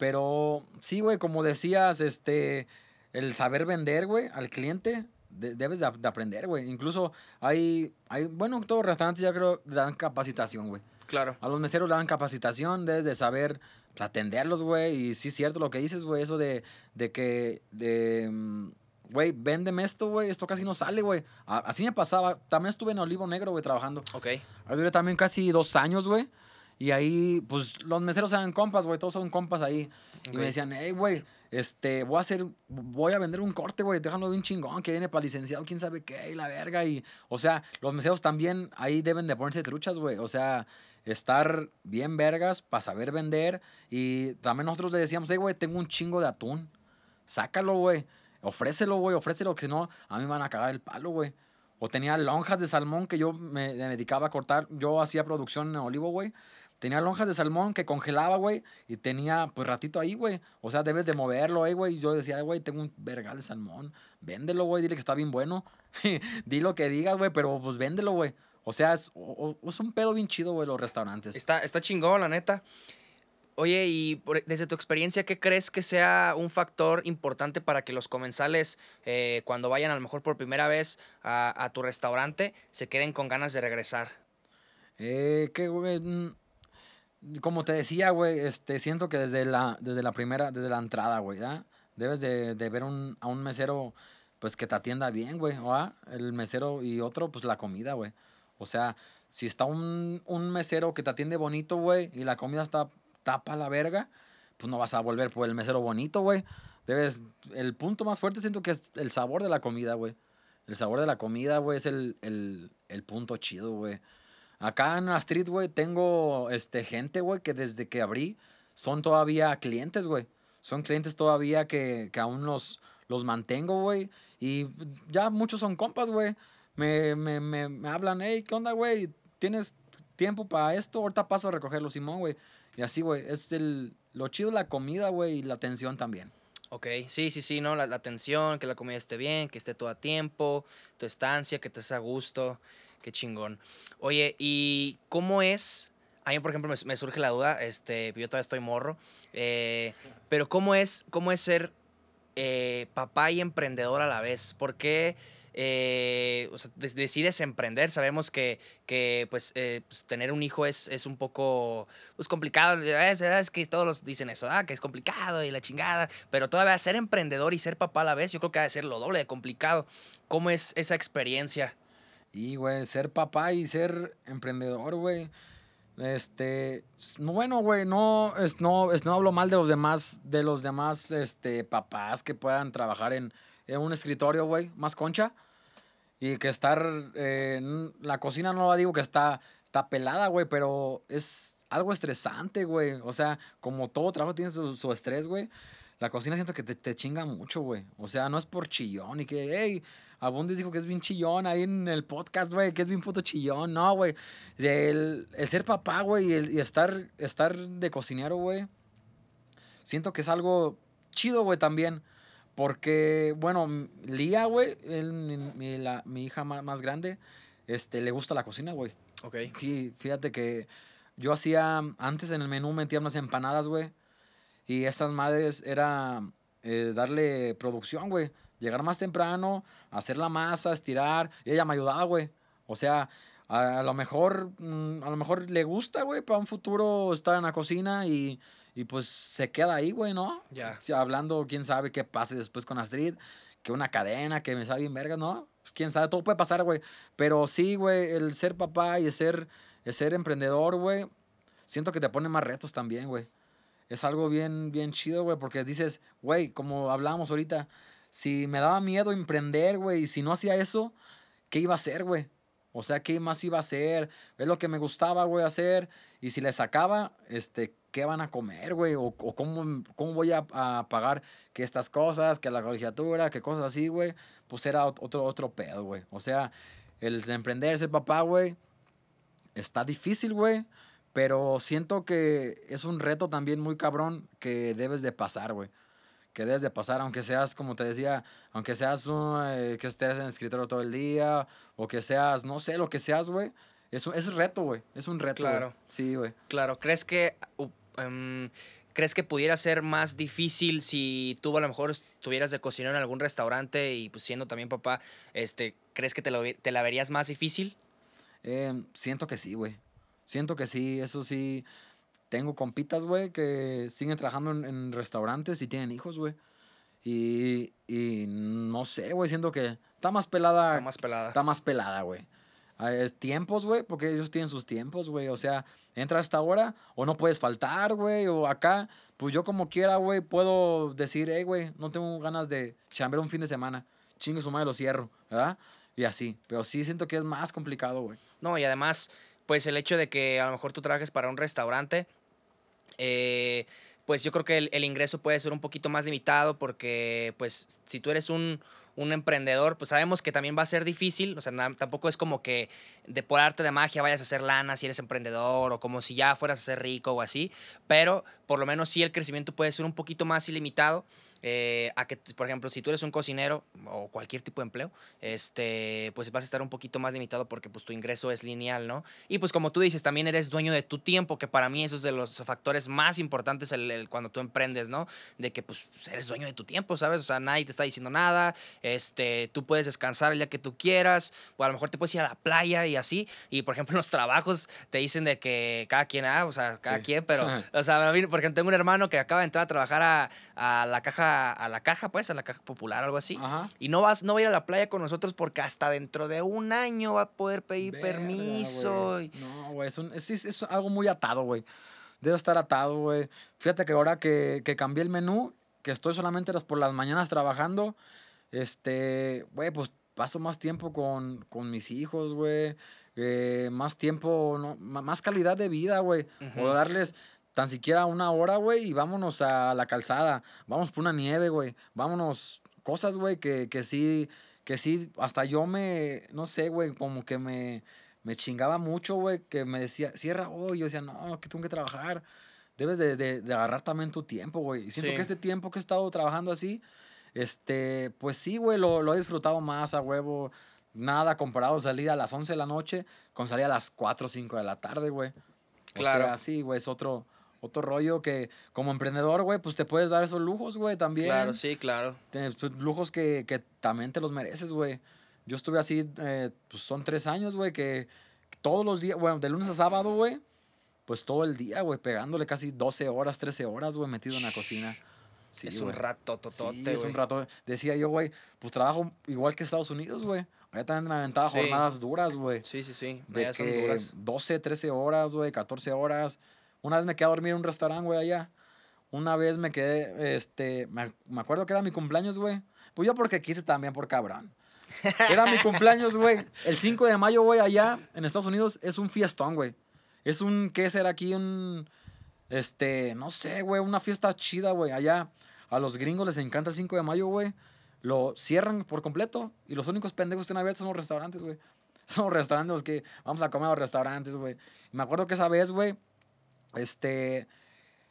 Speaker 2: Pero sí, güey, como decías, este, el saber vender, güey, al cliente, de- debes de, ap- de aprender, güey. Incluso hay, hay, bueno, todos los restaurantes ya creo que dan capacitación, güey.
Speaker 1: Claro.
Speaker 2: A los meseros le dan capacitación, debes de saber pues, atenderlos, güey. Y sí es cierto lo que dices, güey, eso de, de que, de, mm, güey, véndeme esto, güey, esto casi no sale, güey. Así me pasaba. También estuve en Olivo Negro, güey, trabajando.
Speaker 1: Ok.
Speaker 2: Duré también casi dos años, güey. Y ahí, pues, los meseros eran compas, güey. Todos son compas ahí. Y
Speaker 1: Ok.
Speaker 2: me decían, hey, güey, este, voy a hacer, voy a vender un corte, güey. Déjalo bien chingón, que viene para licenciado, quién sabe qué, y la verga. Y, o sea, los meseros también ahí deben de ponerse truchas, güey. O sea, estar bien vergas para saber vender. Y también nosotros le decíamos, hey, güey, tengo un chingo de atún. Sácalo, güey. Ofrécelo, güey, ofrécelo, que si no, a mí me van a cagar el palo, güey. O tenía lonjas de salmón que yo me, me dedicaba a cortar. Yo hacía producción en Olivo, güey. Tenía lonjas de salmón que congelaba, güey. Y tenía, pues, ratito ahí, güey. O sea, debes de moverlo, eh, güey. Y yo decía, "Ay, güey, tengo un vergal de salmón. Véndelo, güey. Dile que está bien bueno. [laughs] Di lo que digas, güey, pero pues véndelo, güey. O sea, es, o- o- es un pedo bien chido, güey, los restaurantes.
Speaker 1: Está, está chingón, la neta. Oye, y por- desde tu experiencia, ¿qué crees que sea un factor importante para que los comensales, eh, cuando vayan a lo mejor por primera vez a, a tu restaurante, se queden con ganas de regresar?
Speaker 2: Eh, que, güey, mm, como te decía, güey, este, siento que desde la, desde la primera, desde la entrada, güey, ¿ya? Debes de, de ver un, a un mesero, pues, que te atienda bien, güey, ¿va? El mesero y otro, pues, la comida, güey. O sea, si está un, un mesero que te atiende bonito, güey, y la comida está tapa la verga, pues no vas a volver por el mesero bonito, güey. Debes, el punto más fuerte siento que es el sabor de la comida, güey. El sabor de la comida, güey, es el, el, el punto chido, güey. Acá en la street, güey, tengo este, gente, güey, que desde que abrí son todavía clientes, güey. Son clientes todavía que, que aún los, los mantengo, güey. Y ya muchos son compas, güey. Me, me, me, me hablan, hey, ¿qué onda, güey? ¿Tienes tiempo para esto? Ahorita paso a recogerlo, Simón, güey. Y así, güey, es el, lo chido la comida, güey, y la atención también.
Speaker 1: Ok, sí, sí, sí, ¿no? La, la atención, que la comida esté bien, que esté todo a tiempo, tu estancia, que te sea a gusto. Qué chingón. Oye, ¿y cómo es? A mí, por ejemplo, me, surge la duda, este, yo todavía estoy morro, eh, pero ¿cómo es, cómo es ser eh, papá y emprendedor a la vez? ¿Por qué eh, decides emprender? Sabemos que, que pues, pues, tener un hijo es, es un poco pues, complicado. Es, es que todos los dicen eso, ah, que es complicado y la chingada. Pero todavía ser emprendedor y ser papá a la vez, yo creo que ha de ser lo doble de complicado. ¿Cómo es esa experiencia?
Speaker 2: Y, güey, ser papá y ser emprendedor, güey. Este, bueno, güey, no, es, no, es, no hablo mal de los demás, de los demás, este, papás que puedan trabajar en, en un escritorio, güey, más concha. Y que estar, eh, la cocina no la digo que está, está pelada, güey, pero es algo estresante, güey. O sea, como todo trabajo tiene su, su estrés, güey. La cocina siento que te, te chinga mucho, güey. O sea, no es por chillón y que, hey, Abundis dijo que es bien chillón ahí en el podcast, güey, que es bien puto chillón. No, güey. El, el ser papá, güey, y, el- y estar, estar de cocinero, güey, siento que es algo chido, güey, también. Porque, bueno, Lía, güey, mi, mi- la- mi hija ma- más, grande, este, le gusta la cocina, güey.
Speaker 1: Ok.
Speaker 2: Sí, fíjate que yo hacía, antes en el menú metía unas empanadas, güey. Y esas madres era eh, darle producción, güey. Llegar más temprano, hacer la masa, estirar. Y ella me ayudaba, güey. O sea, a, lo mejor, mm, a lo mejor le gusta, güey, para un futuro estar en la cocina y, y pues se queda ahí, güey, ¿no?
Speaker 1: Ya.
Speaker 2: Sea, hablando, quién sabe qué pase después con Astrid, que una cadena, que me sabe bien verga, ¿no? Pues quién sabe, todo puede pasar, güey. Pero sí, güey, el ser papá y el ser, el ser emprendedor, güey, siento que te pone más retos también, güey. Es algo bien, bien chido, güey, porque dices, güey, como hablábamos ahorita, si me daba miedo emprender, güey, y si no hacía eso, ¿qué iba a hacer, güey? O sea, ¿qué más iba a hacer? Es lo que me gustaba, güey, hacer. Y si le sacaba, este, ¿qué van a comer, güey? O, o cómo, cómo voy a, a pagar que estas cosas, que la colegiatura, que cosas así, güey. Pues era ot- otro, otro pedo, güey. O sea, el de emprender, ser papá, güey, está difícil, güey. Pero siento que es un reto también muy cabrón que debes de pasar, güey. Que debes de pasar, aunque seas, como te decía, aunque seas un, eh, que estés en el escritorio todo el día, o que seas, no sé, lo que seas, güey. Es un, es reto, güey. Es un reto. güey.
Speaker 1: Claro.
Speaker 2: Sí, güey.
Speaker 1: Claro, ¿crees que, uh, em, ¿crees que pudiera ser más difícil si tú a lo mejor estuvieras de cocinero en algún restaurante y pues siendo también papá, este, ¿crees que te, lo, te la verías más difícil?
Speaker 2: Eh, siento que sí, güey. Siento que sí, eso sí. Tengo compitas, güey, que siguen trabajando en, en restaurantes y tienen hijos, güey. Y, y no sé, güey, siento que está más pelada.
Speaker 1: Está más pelada.
Speaker 2: Está más pelada, güey. Ah, Es tiempos, güey, porque ellos tienen sus tiempos, güey. O sea, entra a esta hora o no puedes faltar, güey. O acá, pues yo como quiera, güey, puedo decir, hey, güey, no tengo ganas de chambear un fin de semana. Chingue su madre, lo cierro, ¿verdad? Y así. Pero sí siento que es más complicado, güey.
Speaker 1: No, y además, pues el hecho de que a lo mejor tú trabajes para un restaurante, eh, pues yo creo que el, ingreso puede ser un poquito más limitado porque, pues, si tú eres un, un emprendedor, pues sabemos que también va a ser difícil, o sea, tampoco es como que de por arte de magia vayas a hacer lana si eres emprendedor o como si ya fueras a ser rico o así, pero por lo menos sí el crecimiento puede ser un poquito más ilimitado. Eh, a que, por ejemplo, si tú eres un cocinero o cualquier tipo de empleo, este, pues vas a estar un poquito más limitado porque pues tu ingreso es lineal, ¿no? Y pues como tú dices, también eres dueño de tu tiempo, que para mí eso es de los factores más importantes el, el- cuando tú emprendes, ¿no? De que pues eres dueño de tu tiempo, ¿sabes? O sea, nadie te está diciendo nada, este, tú puedes descansar el día que tú quieras, o a lo mejor te puedes ir a la playa y así, y por ejemplo en [laughs] los trabajos te dicen de que cada quien, ah, o sea, cada
Speaker 2: Sí.
Speaker 1: quien, pero, [laughs] o sea, por ejemplo, tengo un hermano que acaba de entrar a trabajar a, a la caja, a la caja, pues, a la caja popular, algo así.
Speaker 2: Ajá.
Speaker 1: Y no vas, no va a ir a la playa con nosotros porque hasta dentro de un año va a poder pedir
Speaker 2: Verga,
Speaker 1: permiso.
Speaker 2: No, güey, es, es, es- es algo muy atado, güey. Debe estar atado, güey. Fíjate que ahora que, que cambié el menú, que estoy solamente las, por las mañanas trabajando, este, güey, pues paso más tiempo con, con mis hijos, güey. eh, más tiempo, no, más calidad de vida, güey. O darles tan siquiera una hora, güey, y vámonos a la calzada. Vamos por una nieve, güey. Vámonos, cosas, güey, que, que sí, que sí, hasta yo me, no sé, güey, como que me, me chingaba mucho, güey, que me decía, cierra hoy. Yo decía, no, que tengo que trabajar. Debes de, de- de agarrar también tu tiempo, güey. Y siento
Speaker 1: Sí.
Speaker 2: que este tiempo que he estado trabajando así, este, pues sí, güey, lo, lo he disfrutado más a huevo. Nada comparado a salir a las 11 de la noche con salir a las 4 o 5 de la tarde, güey.
Speaker 1: Claro.
Speaker 2: O sea, sí, güey, es otro, otro rollo que como emprendedor, güey, pues te puedes dar esos lujos, güey, también.
Speaker 1: Claro, sí, claro.
Speaker 2: Pues, lujos que, que también te los mereces, güey. Yo estuve así, eh, pues son tres años, güey, que todos los días, bueno, de lunes a sábado, güey, pues todo el día, güey, pegándole casi 12 horas, 13 horas, güey, metido en la cocina. Sí,
Speaker 1: es un rato totote,
Speaker 2: Sí, es un rato. Decía yo, güey, pues trabajo igual que Estados Unidos, güey. Allá también me aventaba
Speaker 1: Sí.
Speaker 2: jornadas duras, güey.
Speaker 1: Sí, sí, sí.
Speaker 2: De
Speaker 1: son
Speaker 2: que
Speaker 1: duras.
Speaker 2: 12, 13 horas, güey, 14 horas. Una vez me quedé a dormir en un restaurante, güey, allá. Una vez me quedé, este, me, me acuerdo que era mi cumpleaños, güey. Pues yo porque quise también por cabrón. Era mi cumpleaños, güey. El 5 de mayo, güey, allá en Estados Unidos es un fiestón, güey. Es un, ¿qué será aquí? Un, este, no sé, güey, una fiesta chida, güey. Allá a los gringos les encanta el 5 de mayo, güey. Lo cierran por completo y los únicos pendejos que están abiertos son los restaurantes, güey. [laughs] Son los restaurantes los que vamos a comer a los restaurantes, güey. Me acuerdo que esa vez, güey, este,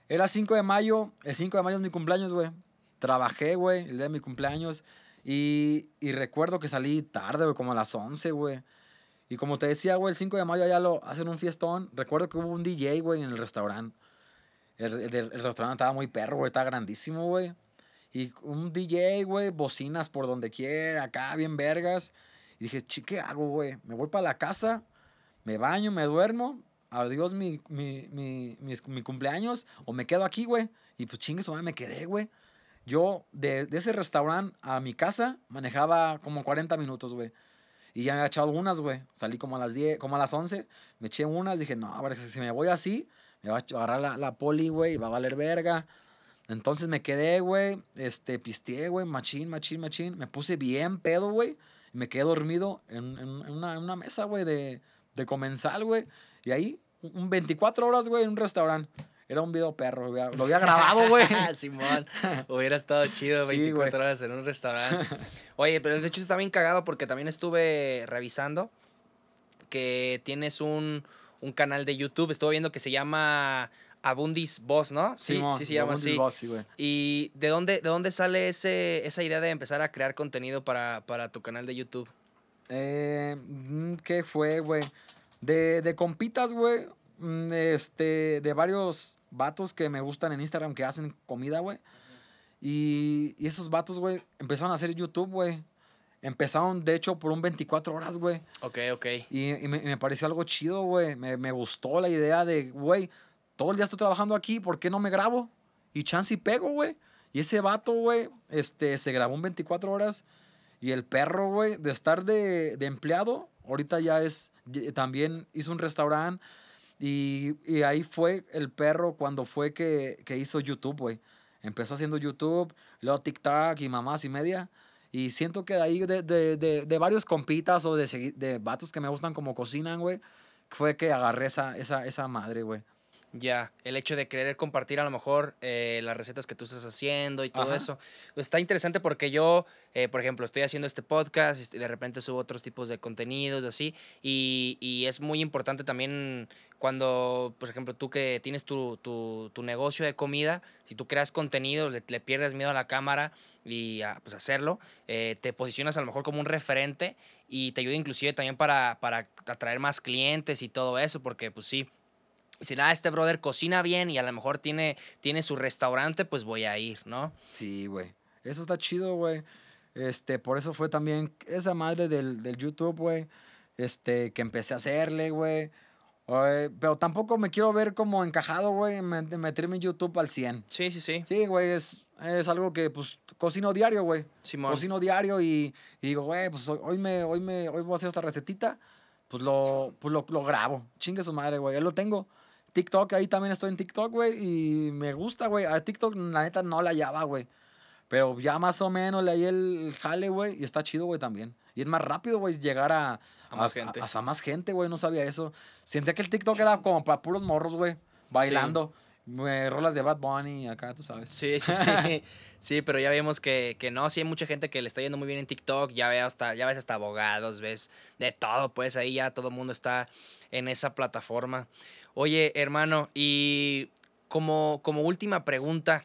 Speaker 2: era 5 de mayo. El 5 de mayo es mi cumpleaños, güey. Trabajé, güey, el día de mi cumpleaños. Y, y recuerdo que salí tarde, güey, como a las 11, güey. Y como te decía, güey, el 5 de mayo allá lo hacen un fiestón. Recuerdo que hubo un DJ, güey, en el restaurante. El, el- restaurante estaba muy perro, güey, estaba grandísimo, güey. Y un DJ, güey, bocinas por donde quiera, acá, bien vergas. Y dije, chi, ¿qué hago, güey? Me voy para la casa, me baño, me duermo, adiós mi, mi, mi, cumpleaños, o me quedo aquí, güey. Y pues chingue su madre, me quedé, güey. Yo de, ese restaurante a mi casa manejaba como 40 minutos, güey. Y ya me había echado unas, güey. Salí como a las 10, como a las 11, me eché unas, dije, no, ver, si me voy así, me va a agarrar la, la poli, güey, y va a valer verga. Entonces me quedé, güey, este, pisteé, güey, machín, machín, machín. Me puse bien pedo, güey. Me quedé dormido en, en- una, una mesa, güey, de, de comensal, güey. Y ahí, un un 24 horas, güey, en un restaurante. Era un video perro, güey. Lo había grabado, güey. [laughs]
Speaker 1: Simón, hubiera estado chido
Speaker 2: Sí,
Speaker 1: 24
Speaker 2: güey.
Speaker 1: horas en un restaurante. Oye, pero de hecho está bien cagado porque también estuve revisando que tienes un, un canal de YouTube. Estuve viendo que se llama Abundis Boss, ¿no? Sí,
Speaker 2: Simón,
Speaker 1: sí se llama
Speaker 2: Abundis
Speaker 1: así.
Speaker 2: Boss, sí, güey.
Speaker 1: ¿Y de dónde, de dónde sale ese, esa idea de empezar a crear contenido para, para tu canal de YouTube?
Speaker 2: Eh, mm, ¿Qué fue, güey? De, de compitas, güey. mm, Este, de varios vatos que me gustan en Instagram que hacen comida, güey. Y, y esos vatos, güey, empezaron a hacer YouTube, güey. Empezaron, de hecho, por un 24 horas, güey.
Speaker 1: Ok, ok.
Speaker 2: Y, y me, y me pareció algo chido, güey. Me, me gustó la idea de, güey, todo el día estoy trabajando aquí, ¿por qué no me grabo? Y chance y pego, güey. Y ese vato, güey, este, se grabó en 24 horas. Y el perro, güey, de estar de, de empleado, ahorita ya es, también hizo un restaurante. Y, y ahí fue el perro cuando fue que, que hizo YouTube, güey. Empezó haciendo YouTube, luego TikTok y mamás y media. Y siento que de ahí, de, de, de, de varios compitas o de, de vatos que me gustan como cocinan, güey, fue que agarré esa, esa, esa madre, güey.
Speaker 1: Ya, el hecho de querer compartir a lo mejor eh, las recetas que tú estás haciendo y todo
Speaker 2: Ajá.
Speaker 1: eso. Está interesante porque yo, eh, por ejemplo, estoy haciendo este podcast y de repente subo otros tipos de contenidos así. Y, y es muy importante también cuando, por ejemplo, tú que tienes tu, tu, tu negocio de comida, si tú creas contenido, le, le pierdes miedo a la cámara y a pues, hacerlo, eh, te posicionas a lo mejor como un referente y te ayuda inclusive también para, para atraer más clientes y todo eso, porque pues sí si nada, este brother cocina bien y a lo mejor tiene, tiene su restaurante, pues voy a ir, ¿no?
Speaker 2: Sí, güey. Eso está chido, güey. Este, por eso fue también esa madre del, del YouTube, güey. Este, que empecé a hacerle, güey. Pero tampoco me quiero ver como encajado, güey, meterme en YouTube al 100.
Speaker 1: Sí, sí, sí.
Speaker 2: Sí, güey, es, es algo que, pues, cocino diario, güey.
Speaker 1: Simón.
Speaker 2: Cocino diario y, y digo, güey, pues hoy, me, hoy me, hoy voy a hacer esta recetita. Pues lo, pues lo, lo grabo. Chingue su madre, güey. Ahí lo tengo. TikTok, ahí también estoy en TikTok, güey. Y me gusta, güey. A TikTok, la neta, no la hallaba, güey. Pero ya más o menos le hallé el jale, güey. Y está chido, güey, también. Y es más rápido, güey, llegar a,
Speaker 1: A más gente.
Speaker 2: A, más gente, güey. No sabía eso. Sentía que el TikTok era como para puros morros, güey. Bailando. Güey, rolas de Bad Bunny acá, tú sabes.
Speaker 1: Sí, sí, sí. [laughs] sí, pero ya vemos que, que no, sí hay mucha gente que le está yendo muy bien en TikTok, ya, ve hasta, ya ves hasta abogados, ves de todo, pues ahí ya todo el mundo está en esa plataforma. Oye, hermano, y como, como última pregunta,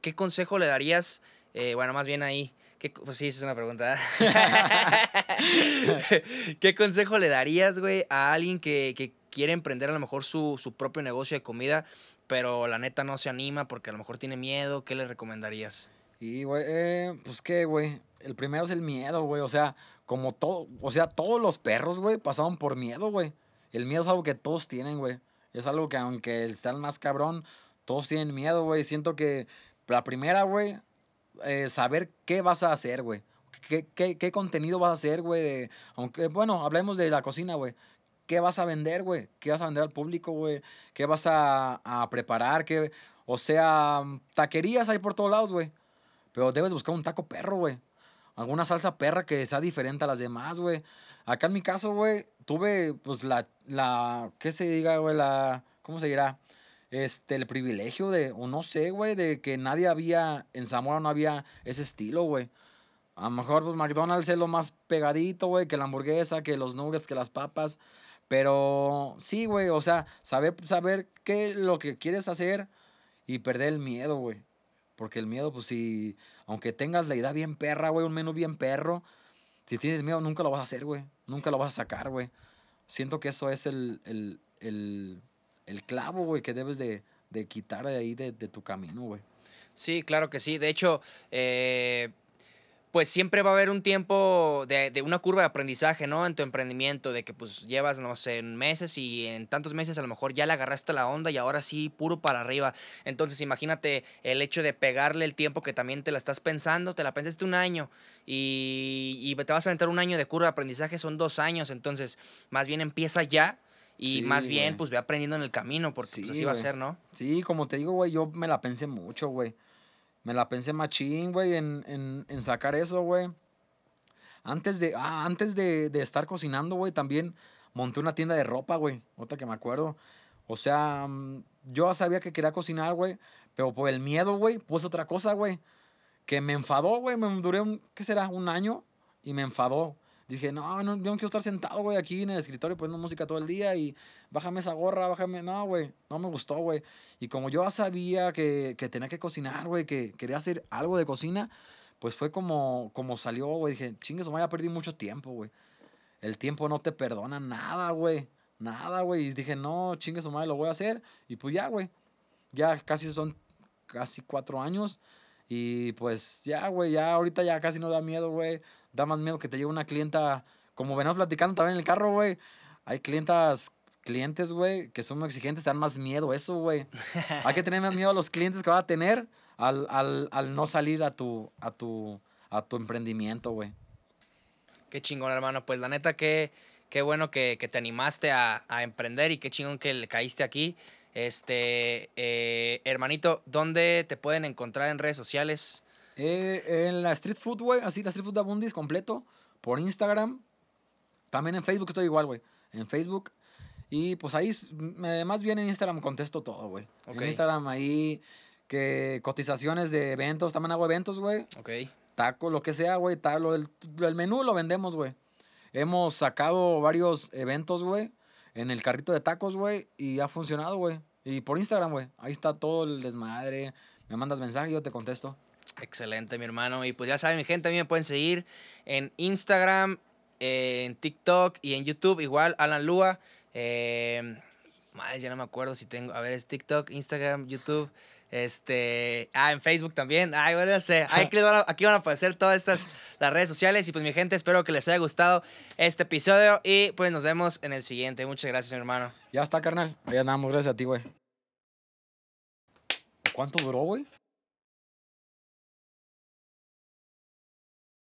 Speaker 1: ¿qué consejo le darías? eh, bueno, más bien ahí. ¿qué, pues sí, esa es una pregunta. [laughs] ¿Qué consejo le darías, güey, a alguien que, que quiere emprender a lo mejor su, su propio negocio de comida, pero la neta no se anima porque a lo mejor tiene miedo? ¿Qué le recomendarías?
Speaker 2: Y, güey, eh, pues qué, güey. El primero es el miedo, güey. O sea, como todo, o sea, todos los perros, güey, pasaron por miedo, güey. El miedo es algo que todos tienen, güey. Es algo que aunque están más cabrón, todos tienen miedo, güey. Siento que la primera, güey, eh, saber qué vas a hacer, güey. ¿Qué, qué, qué contenido vas a hacer, güey? Aunque, bueno, hablemos de la cocina, güey. ¿Qué vas a vender, güey? ¿Qué vas a vender al público, güey? ¿Qué vas a, a preparar? ¿Qué, o sea, taquerías hay por todos lados, güey. Pero debes buscar un taco perro, güey. Alguna salsa perra que sea diferente a las demás, güey. Acá en mi caso, güey, tuve, pues, la, la, ¿qué se diga, güey? La, ¿cómo se dirá? Este, el privilegio de, o no sé, güey, de que nadie había, en Zamora no había ese estilo, güey. A lo mejor, pues, McDonald's es lo más pegadito, güey, que la hamburguesa, que los nuggets, que las papas. Pero sí, güey, o sea, saber, saber qué lo que quieres hacer y perder el miedo, güey. Porque el miedo, pues si, aunque tengas la idea bien perra, güey, un menú bien perro, si tienes miedo nunca lo vas a hacer, güey. Nunca lo vas a sacar, güey. Siento que eso es el, el, el, el clavo, güey, que debes de, de quitar de ahí de, de tu camino, güey.
Speaker 1: Sí, claro que sí. De hecho, eh, pues siempre va a haber un tiempo de, de una curva de aprendizaje, ¿no? En tu emprendimiento, de que pues llevas, no sé, meses y en tantos meses a lo mejor ya le agarraste la onda y ahora sí, puro para arriba. Entonces imagínate el hecho de pegarle el tiempo que también te la estás pensando, te la pensaste un año y, y te vas a aventar un año de curva de aprendizaje, son dos años, entonces más bien empieza ya. Y
Speaker 2: Sí,
Speaker 1: más bien,
Speaker 2: güey.
Speaker 1: pues ve aprendiendo en el camino, porque pues,
Speaker 2: Sí,
Speaker 1: así va a ser, ¿no?
Speaker 2: Sí, como te digo, güey, yo me la pensé mucho, güey. Me la pensé machín, güey, en, en, en sacar eso, güey. Antes de, ah, antes de, de estar cocinando, güey, también monté una tienda de ropa, güey. Otra que me acuerdo. O sea, mm, yo sabía que quería cocinar, güey. Pero por el miedo, güey, puse otra cosa, güey. Que me enfadó, güey. Me duré, un, ¿qué será? Un año. Y me enfadó. Dije, no, no, yo no quiero estar sentado, güey, aquí en el escritorio poniendo música todo el día y bájame esa gorra, bájame. No, güey, no me gustó, güey. Y como yo ya sabía que, que tenía que cocinar, güey, que quería hacer algo de cocina, pues fue como, como salió, güey. Dije, chingues, ya perdí mucho tiempo, güey. El tiempo no te perdona nada, güey. Nada, güey. Y dije, no, chingues, madre, lo voy a hacer. Y pues ya, güey. Ya casi son casi cuatro años. Y pues ya, güey, ya ahorita ya casi no da miedo, güey. Da más miedo que te llegue una clienta, como venimos platicando también en el carro, güey. Hay clientas, clientes, güey, que son exigentes, te dan más miedo eso, güey. Hay que tener más miedo a los clientes que van a tener al, al, al no salir a tu, a tu, a tu emprendimiento, güey.
Speaker 1: Qué chingón, hermano. Pues la neta, qué, qué bueno que, que te animaste a, a emprender y qué chingón que le caíste aquí. Este, eh, hermanito, ¿dónde te pueden encontrar en redes sociales?
Speaker 2: Eh, en la Street Food, güey, así, la Street Food de Abundis completo, por Instagram. También en Facebook estoy igual, güey. En Facebook. Y pues ahí, más bien en Instagram contesto todo, güey. En Instagram ahí, que cotizaciones de eventos, también hago eventos, güey.
Speaker 1: Ok.
Speaker 2: Taco, lo que sea, güey. del- El menú lo vendemos, güey. Hemos sacado varios eventos, güey, en el carrito de tacos, güey, y ha funcionado, güey. Y por Instagram, güey. Ahí está todo el desmadre. Me mandas mensaje y yo te contesto.
Speaker 1: Excelente, mi hermano. Y pues ya saben, mi gente, a mí me pueden seguir en Instagram, en TikTok y en YouTube, igual, Alan Lua. Eh, madre, ya no me acuerdo si tengo. A ver, es TikTok, Instagram, YouTube. Este. Ah, en Facebook también. Ay, bueno, no sé. Aquí van, a, aquí van a aparecer todas estas las redes sociales. Y pues, mi gente, espero que les haya gustado este episodio. Y pues nos vemos en el siguiente. Muchas gracias, mi hermano.
Speaker 2: Ya está, carnal. Ahí andamos, gracias a ti, güey. ¿Cuánto duró, güey?